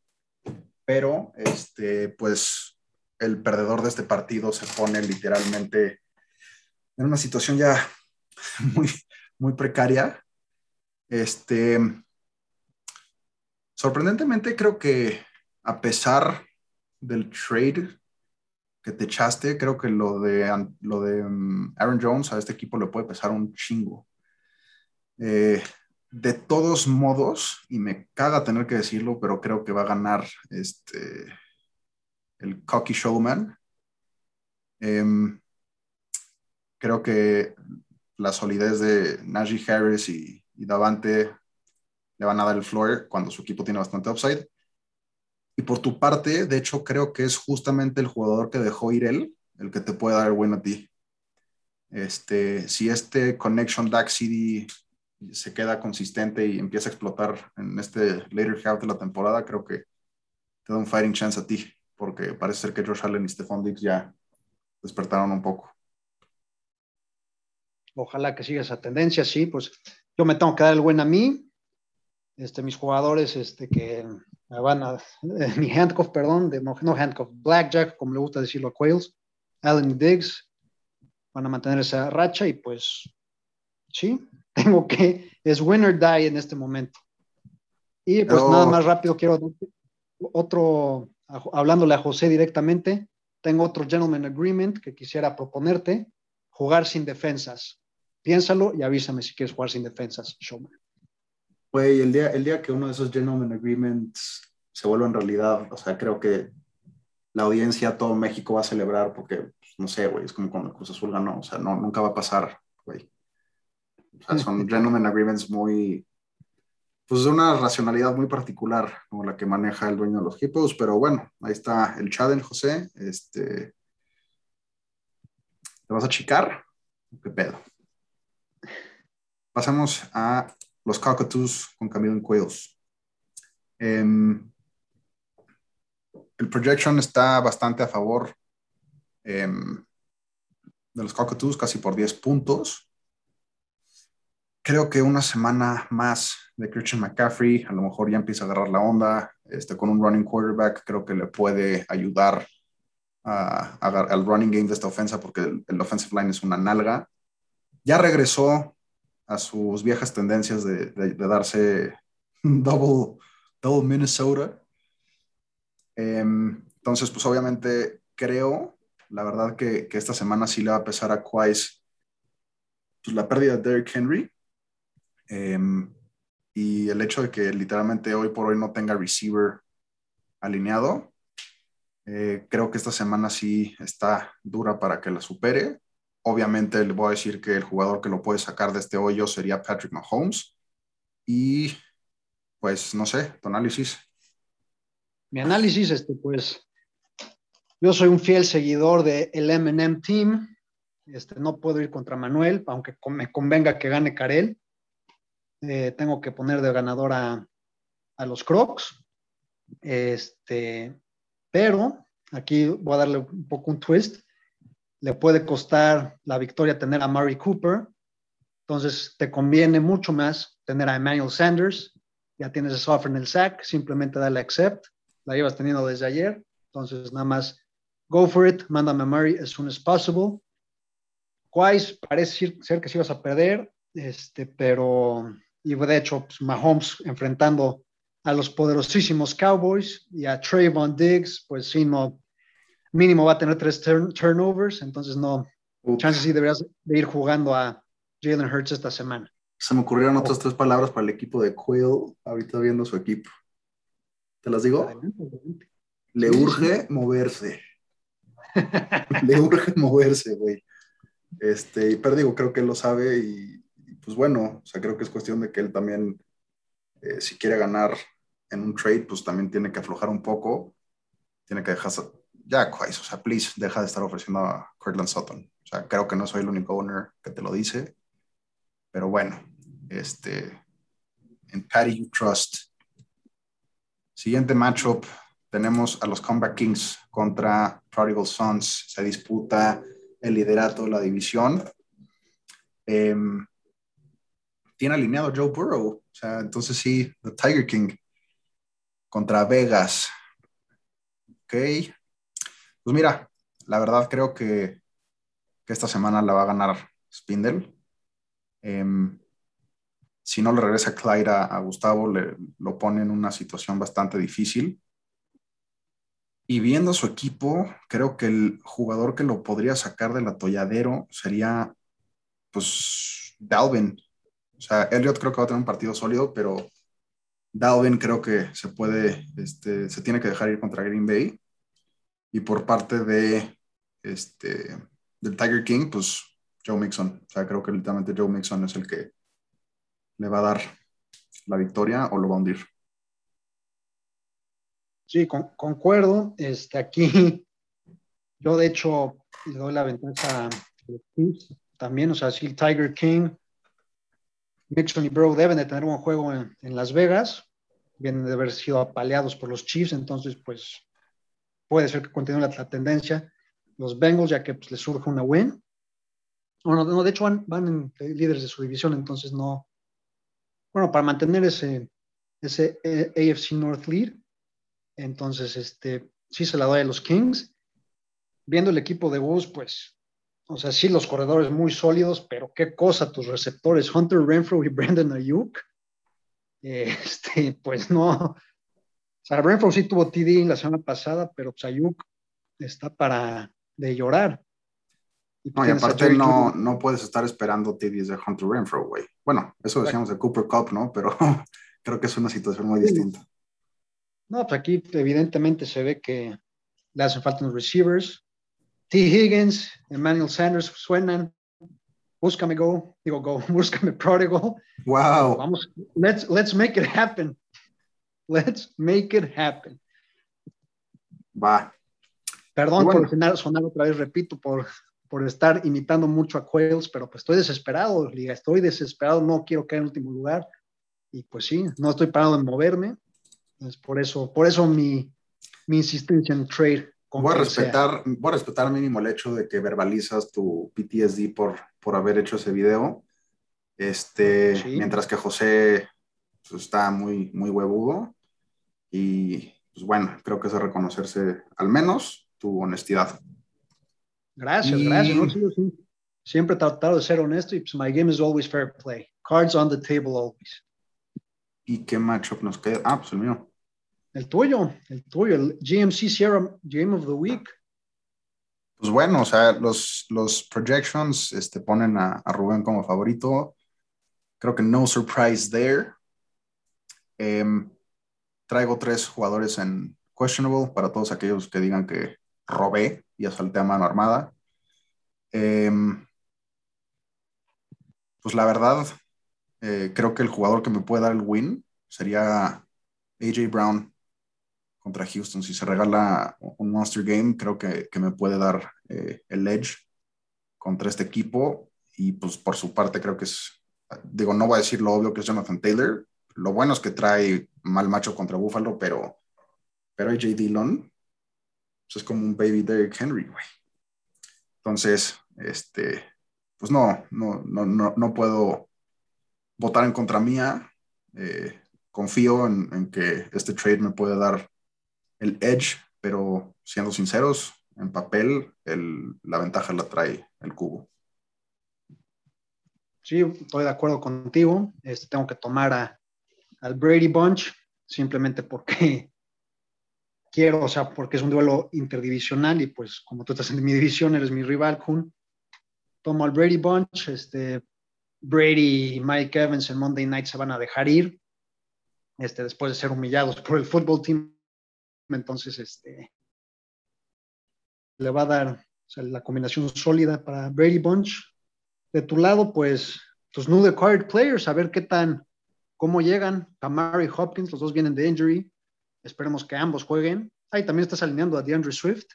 Pero, este, pues, el perdedor de este partido se pone literalmente en una situación ya *laughs* muy, muy precaria. Este, sorprendentemente creo que a pesar del trade que te echaste, creo que lo de, lo de mm, Aaron Jones a este equipo le puede pesar un chingo. Eh, de todos modos, y me caga tener que decirlo, pero creo que va a ganar este, el Cocky Showman. Em, creo que la solidez de Najee Harris y, y Davante le van a dar el floor cuando su equipo tiene bastante upside. Y por tu parte, de hecho, creo que es justamente el jugador que dejó ir él, el que te puede dar el win a ti. Este, si este Connection DAC CD se queda consistente y empieza a explotar en este later half de la temporada, creo que te da un fighting chance a ti, porque parece ser que Josh Allen y Stephon Diggs ya despertaron un poco. Ojalá que siga esa tendencia, sí, pues yo me tengo que dar el buen a mí, este, mis jugadores este, que van a, *laughs* mi handcuff, perdón, de, no, handcuff, blackjack, como le gusta decirlo a Quails, Allen Diggs, van a mantener esa racha y pues sí, *laughs* tengo que, es winner die en este momento. Y pues nada más rápido, quiero otro, hablándole a José directamente, tengo otro gentleman agreement que quisiera proponerte, jugar sin defensas. Piénsalo y avísame si quieres jugar sin defensas, Showman. Güey, el día, el día que uno de esos gentleman agreements se vuelva en realidad, o sea, creo que la audiencia, todo México va a celebrar porque, pues, no sé, güey, es como cuando Cruz Azul ganó, o sea, no, nunca va a pasar, güey. O sea, son *laughs* gentleman agreements muy, pues de una racionalidad muy particular, como la que maneja el dueño de los equipos, pero bueno, ahí está el challenge, José. Este, ¿Te vas a chicar? ¿Qué pedo? Pasamos a los Cockatoos con Camilo Quails. Em, el projection está bastante a favor em, de los Cockatoos, casi por 10 puntos. Creo que una semana más de Christian McCaffrey, a lo mejor ya empieza a agarrar la onda, este, con un running quarterback, creo que le puede ayudar al running game de esta ofensa porque el, el offensive line es una nalga. Ya regresó a sus viejas tendencias de, darse *laughs* double, double Minnesota. Em, entonces, pues obviamente creo La verdad que, esta semana sí le va a pesar a Quais pues, la pérdida de Derrick Henry em, y el hecho de que literalmente hoy por hoy no tenga receiver alineado. Eh, creo que esta semana sí está dura para que la supere. Obviamente le voy a decir que el jugador que lo puede sacar de este hoyo sería Patrick Mahomes. Y pues no sé, tu análisis. Mi análisis, este, pues yo soy un fiel seguidor del el MM Team. Este, no puedo ir contra Manuel, aunque me convenga que gane Karel. Eh, tengo que poner de ganador a, a los Crocs. Este, pero aquí voy a darle un poco un twist le puede costar la victoria tener a Murray Cooper. Entonces, te conviene mucho más tener a Emmanuel Sanders. Ya tienes ese offer en el sack, simplemente dale accept. La llevas teniendo desde ayer. Entonces, nada más go for it, mándame a Murray as soon as possible. Quais parece ser que sí ibas a perder, este, pero, y de hecho, pues, Mahomes enfrentando a los poderosísimos Cowboys y a Trayvon Diggs, pues sí, no, mínimo va a tener tres turnovers, entonces no, chances sí deberías de ir jugando a Jalen Hurts esta semana. Se me ocurrieron otras tres palabras para el equipo de Quill, ahorita viendo su equipo. ¿Te las digo? Le urge moverse. *laughs* Le urge moverse, güey. Este, pero digo, creo que él lo sabe y, pues bueno, o sea, creo que es cuestión de que él también, eh, si quiere ganar en un trade, pues también tiene que aflojar un poco, tiene que dejar, ya, o sea, please, deja de estar ofreciendo a Cortland Sutton. O sea, creo que no soy el único owner que te lo dice, pero bueno, este, en Patty You Trust. Siguiente matchup, tenemos a los Comeback Kings contra Prodigal Sons. Se disputa el liderato de la división. Em, tiene alineado Joe Burrow, o sea, entonces sí, The Tiger King contra Vegas. Ok, pues mira, la verdad creo que, esta semana la va a ganar Spindle. Em, si no le regresa Clyde a, Gustavo, le, lo pone en una situación bastante difícil. Y viendo su equipo, creo que el jugador que lo podría sacar del atolladero sería, pues, Dalvin. O sea, Elliot creo que va a tener un partido sólido, pero Dalvin creo que se puede, este, se tiene que dejar ir contra Green Bay y por parte de este del Tiger King, pues Joe Mixon. O sea, creo que literalmente Joe Mixon es el que le va a dar la victoria o lo va a hundir. Sí, concuerdo. Este, aquí *laughs* yo de hecho le doy la ventaja a los Kings también. O sea, si el Tiger King, Mixon y Bro deben de tener un juego en, en Las Vegas. Vienen de haber sido apaleados por los Chiefs, entonces pues puede ser que continúe la, tendencia. Los Bengals, ya que pues, les surge una win. Bueno, no, de hecho van, líderes de su división, entonces no. Bueno, para mantener ese, ese eh, AFC North lead, entonces este, sí se la doy a los Kings. Viendo el equipo de Bulls, pues, o sea, sí, los corredores muy sólidos, pero qué cosa tus receptores, Hunter Renfro y *laughs* Brandon Ayuk. Este, pues no, o sea, Brentford sí tuvo TD la semana pasada, pero Sayuk está para de llorar. Y no, y aparte no, no puedes estar esperando TDs de Hunter Renfro, güey. Bueno, eso decíamos de Cooper Cup, ¿no? Pero *laughs* creo que es una situación muy distinta. No, pues aquí evidentemente se ve que le hacen falta los receivers. T. Higgins, Emmanuel Sanders suenan. Búscame go, digo go, *laughs* búscame prodigal. Wow. Vamos, let's, let's make it happen. Let's make it happen. Va. Perdón por sonar, otra vez, repito, por, por estar imitando mucho a Quails, pero pues estoy desesperado, Liga, estoy desesperado, no quiero caer en último lugar. Y pues sí, no estoy parado en moverme. Es por eso, por eso mi, mi insistencia en trade. Voy a, respetar, voy a respetar mínimo el hecho de que verbalizas tu PTSD por, por haber hecho ese video. Este, mientras que José pues, está muy, muy huevudo. Y pues bueno, creo que es de reconocerse al menos tu honestidad. Gracias, gracias. Siempre he tratado de ser honesto y pues my game is always fair play. Cards on the table always. ¿Y qué matchup nos queda? Ah, pues el mío. El tuyo, el tuyo, el GMC Sierra Game of the Week. Pues bueno, o sea, los, los projections este, ponen a, a Rubén como favorito. Creo que no surprise there. Em, traigo tres jugadores en questionable para todos aquellos que digan que robé y asalté a mano armada. Em, pues la verdad, eh, creo que el jugador que me puede dar el win sería AJ Brown contra Houston. Si se regala un Monster Game, creo que, me puede dar eh, el edge contra este equipo. Y pues por su parte creo que es, digo, no voy a decir lo obvio que es Jonathan Taylor. Lo bueno es que trae mal macho contra Buffalo, pero, pero AJ Dillon pues, es como un baby Derrick Henry, güey. Entonces, este, pues no, no, no, no, puedo votar en contra mía. Eh, confío en, que este trade me puede dar el edge, pero siendo sinceros, en papel la ventaja la trae el cubo. Sí, estoy de acuerdo contigo. Este, tengo que tomar a, al Brady Bunch simplemente porque *laughs* quiero, o sea, porque es un duelo interdivisional y pues como tú estás en mi división, eres mi rival, Kun. Tomo al Brady Bunch, este, Brady y Mike Evans en Monday Night se van a dejar ir, este, después de ser humillados por el fútbol team. Entonces, este, le va a dar la combinación sólida para Brady Bunch. De tu lado, pues, tus new acquired players, a ver qué tan, cómo llegan. Kamari Hopkins, los dos vienen de injury. Esperemos que ambos jueguen. Ahí también estás alineando a DeAndre Swift.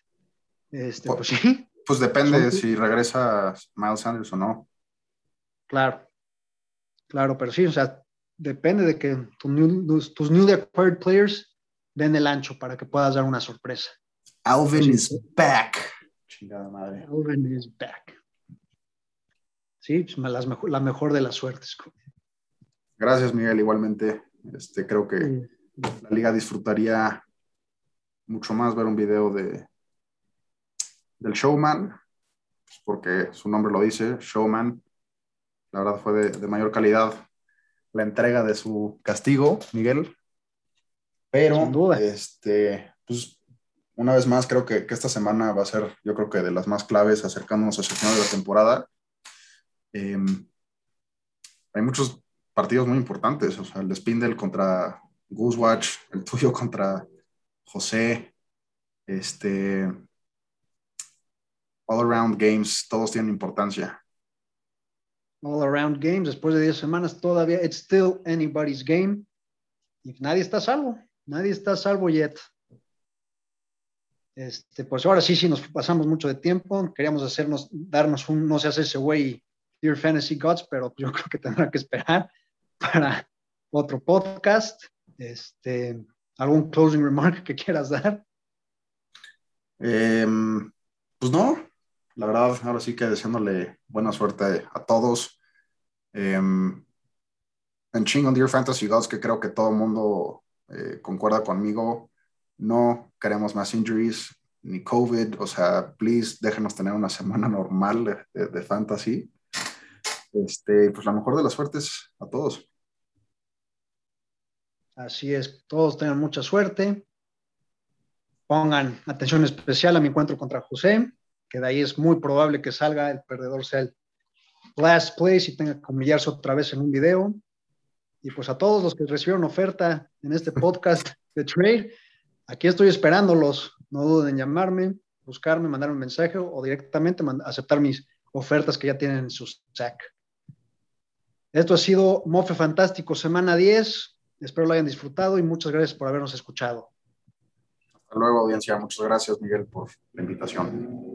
Este, pues, sí. Pues depende si regresa Miles Sanders o no. Claro, claro, pero sí, o sea, depende de que tus newly acquired players den el ancho para que puedas dar una sorpresa. Alvin is back. Chingada madre. Alvin is back. Sí, pues la mejor de las suertes. Gracias, Miguel. Igualmente, este, creo que la liga disfrutaría mucho más ver un video de, del showman, pues, porque su nombre lo dice, showman. La verdad fue de, mayor calidad la entrega de su castigo, Miguel. Pero, este, pues, una vez más, creo que, esta semana va a ser, yo creo que de las más claves acercándonos al final de la temporada. Em, hay muchos partidos muy importantes, o sea, el de Spindle contra Goosewatch, el tuyo contra José, este, All Around Games, todos tienen importancia. All Around Games, después de 10 semanas todavía, it's still anybody's game. Y nadie está salvo, nadie está salvo yet. Este, pues ahora sí, sí nos pasamos mucho de tiempo. Queríamos hacernos, darnos un, no se hace ese güey, Dear Fantasy Gods, pero yo creo que tendrá que esperar para otro podcast. Este, ¿Algún closing remark que quieras dar? Em, pues no, la verdad, ahora sí que deseándole buena suerte a todos. Um, en Ching Dear Fantasy Gods, que creo que todo el mundo eh, concuerda conmigo, no queremos más injuries ni COVID, o sea, please déjenos tener una semana normal de, fantasy. Este, pues la mejor de las suertes a todos. Así es, todos tengan mucha suerte. Pongan atención especial a mi encuentro contra José que de ahí es muy probable que salga el perdedor sea el last place y tenga que humillarse otra vez en un video. Y pues a todos los que recibieron oferta en este podcast de trade, aquí estoy esperándolos. No duden en llamarme, buscarme, mandar un mensaje o directamente aceptar mis ofertas que ya tienen en su sack. Esto ha sido Mofe Fantástico, semana 10. Espero lo hayan disfrutado y muchas gracias por habernos escuchado. Hasta luego, audiencia. Muchas gracias, Miguel, por la invitación.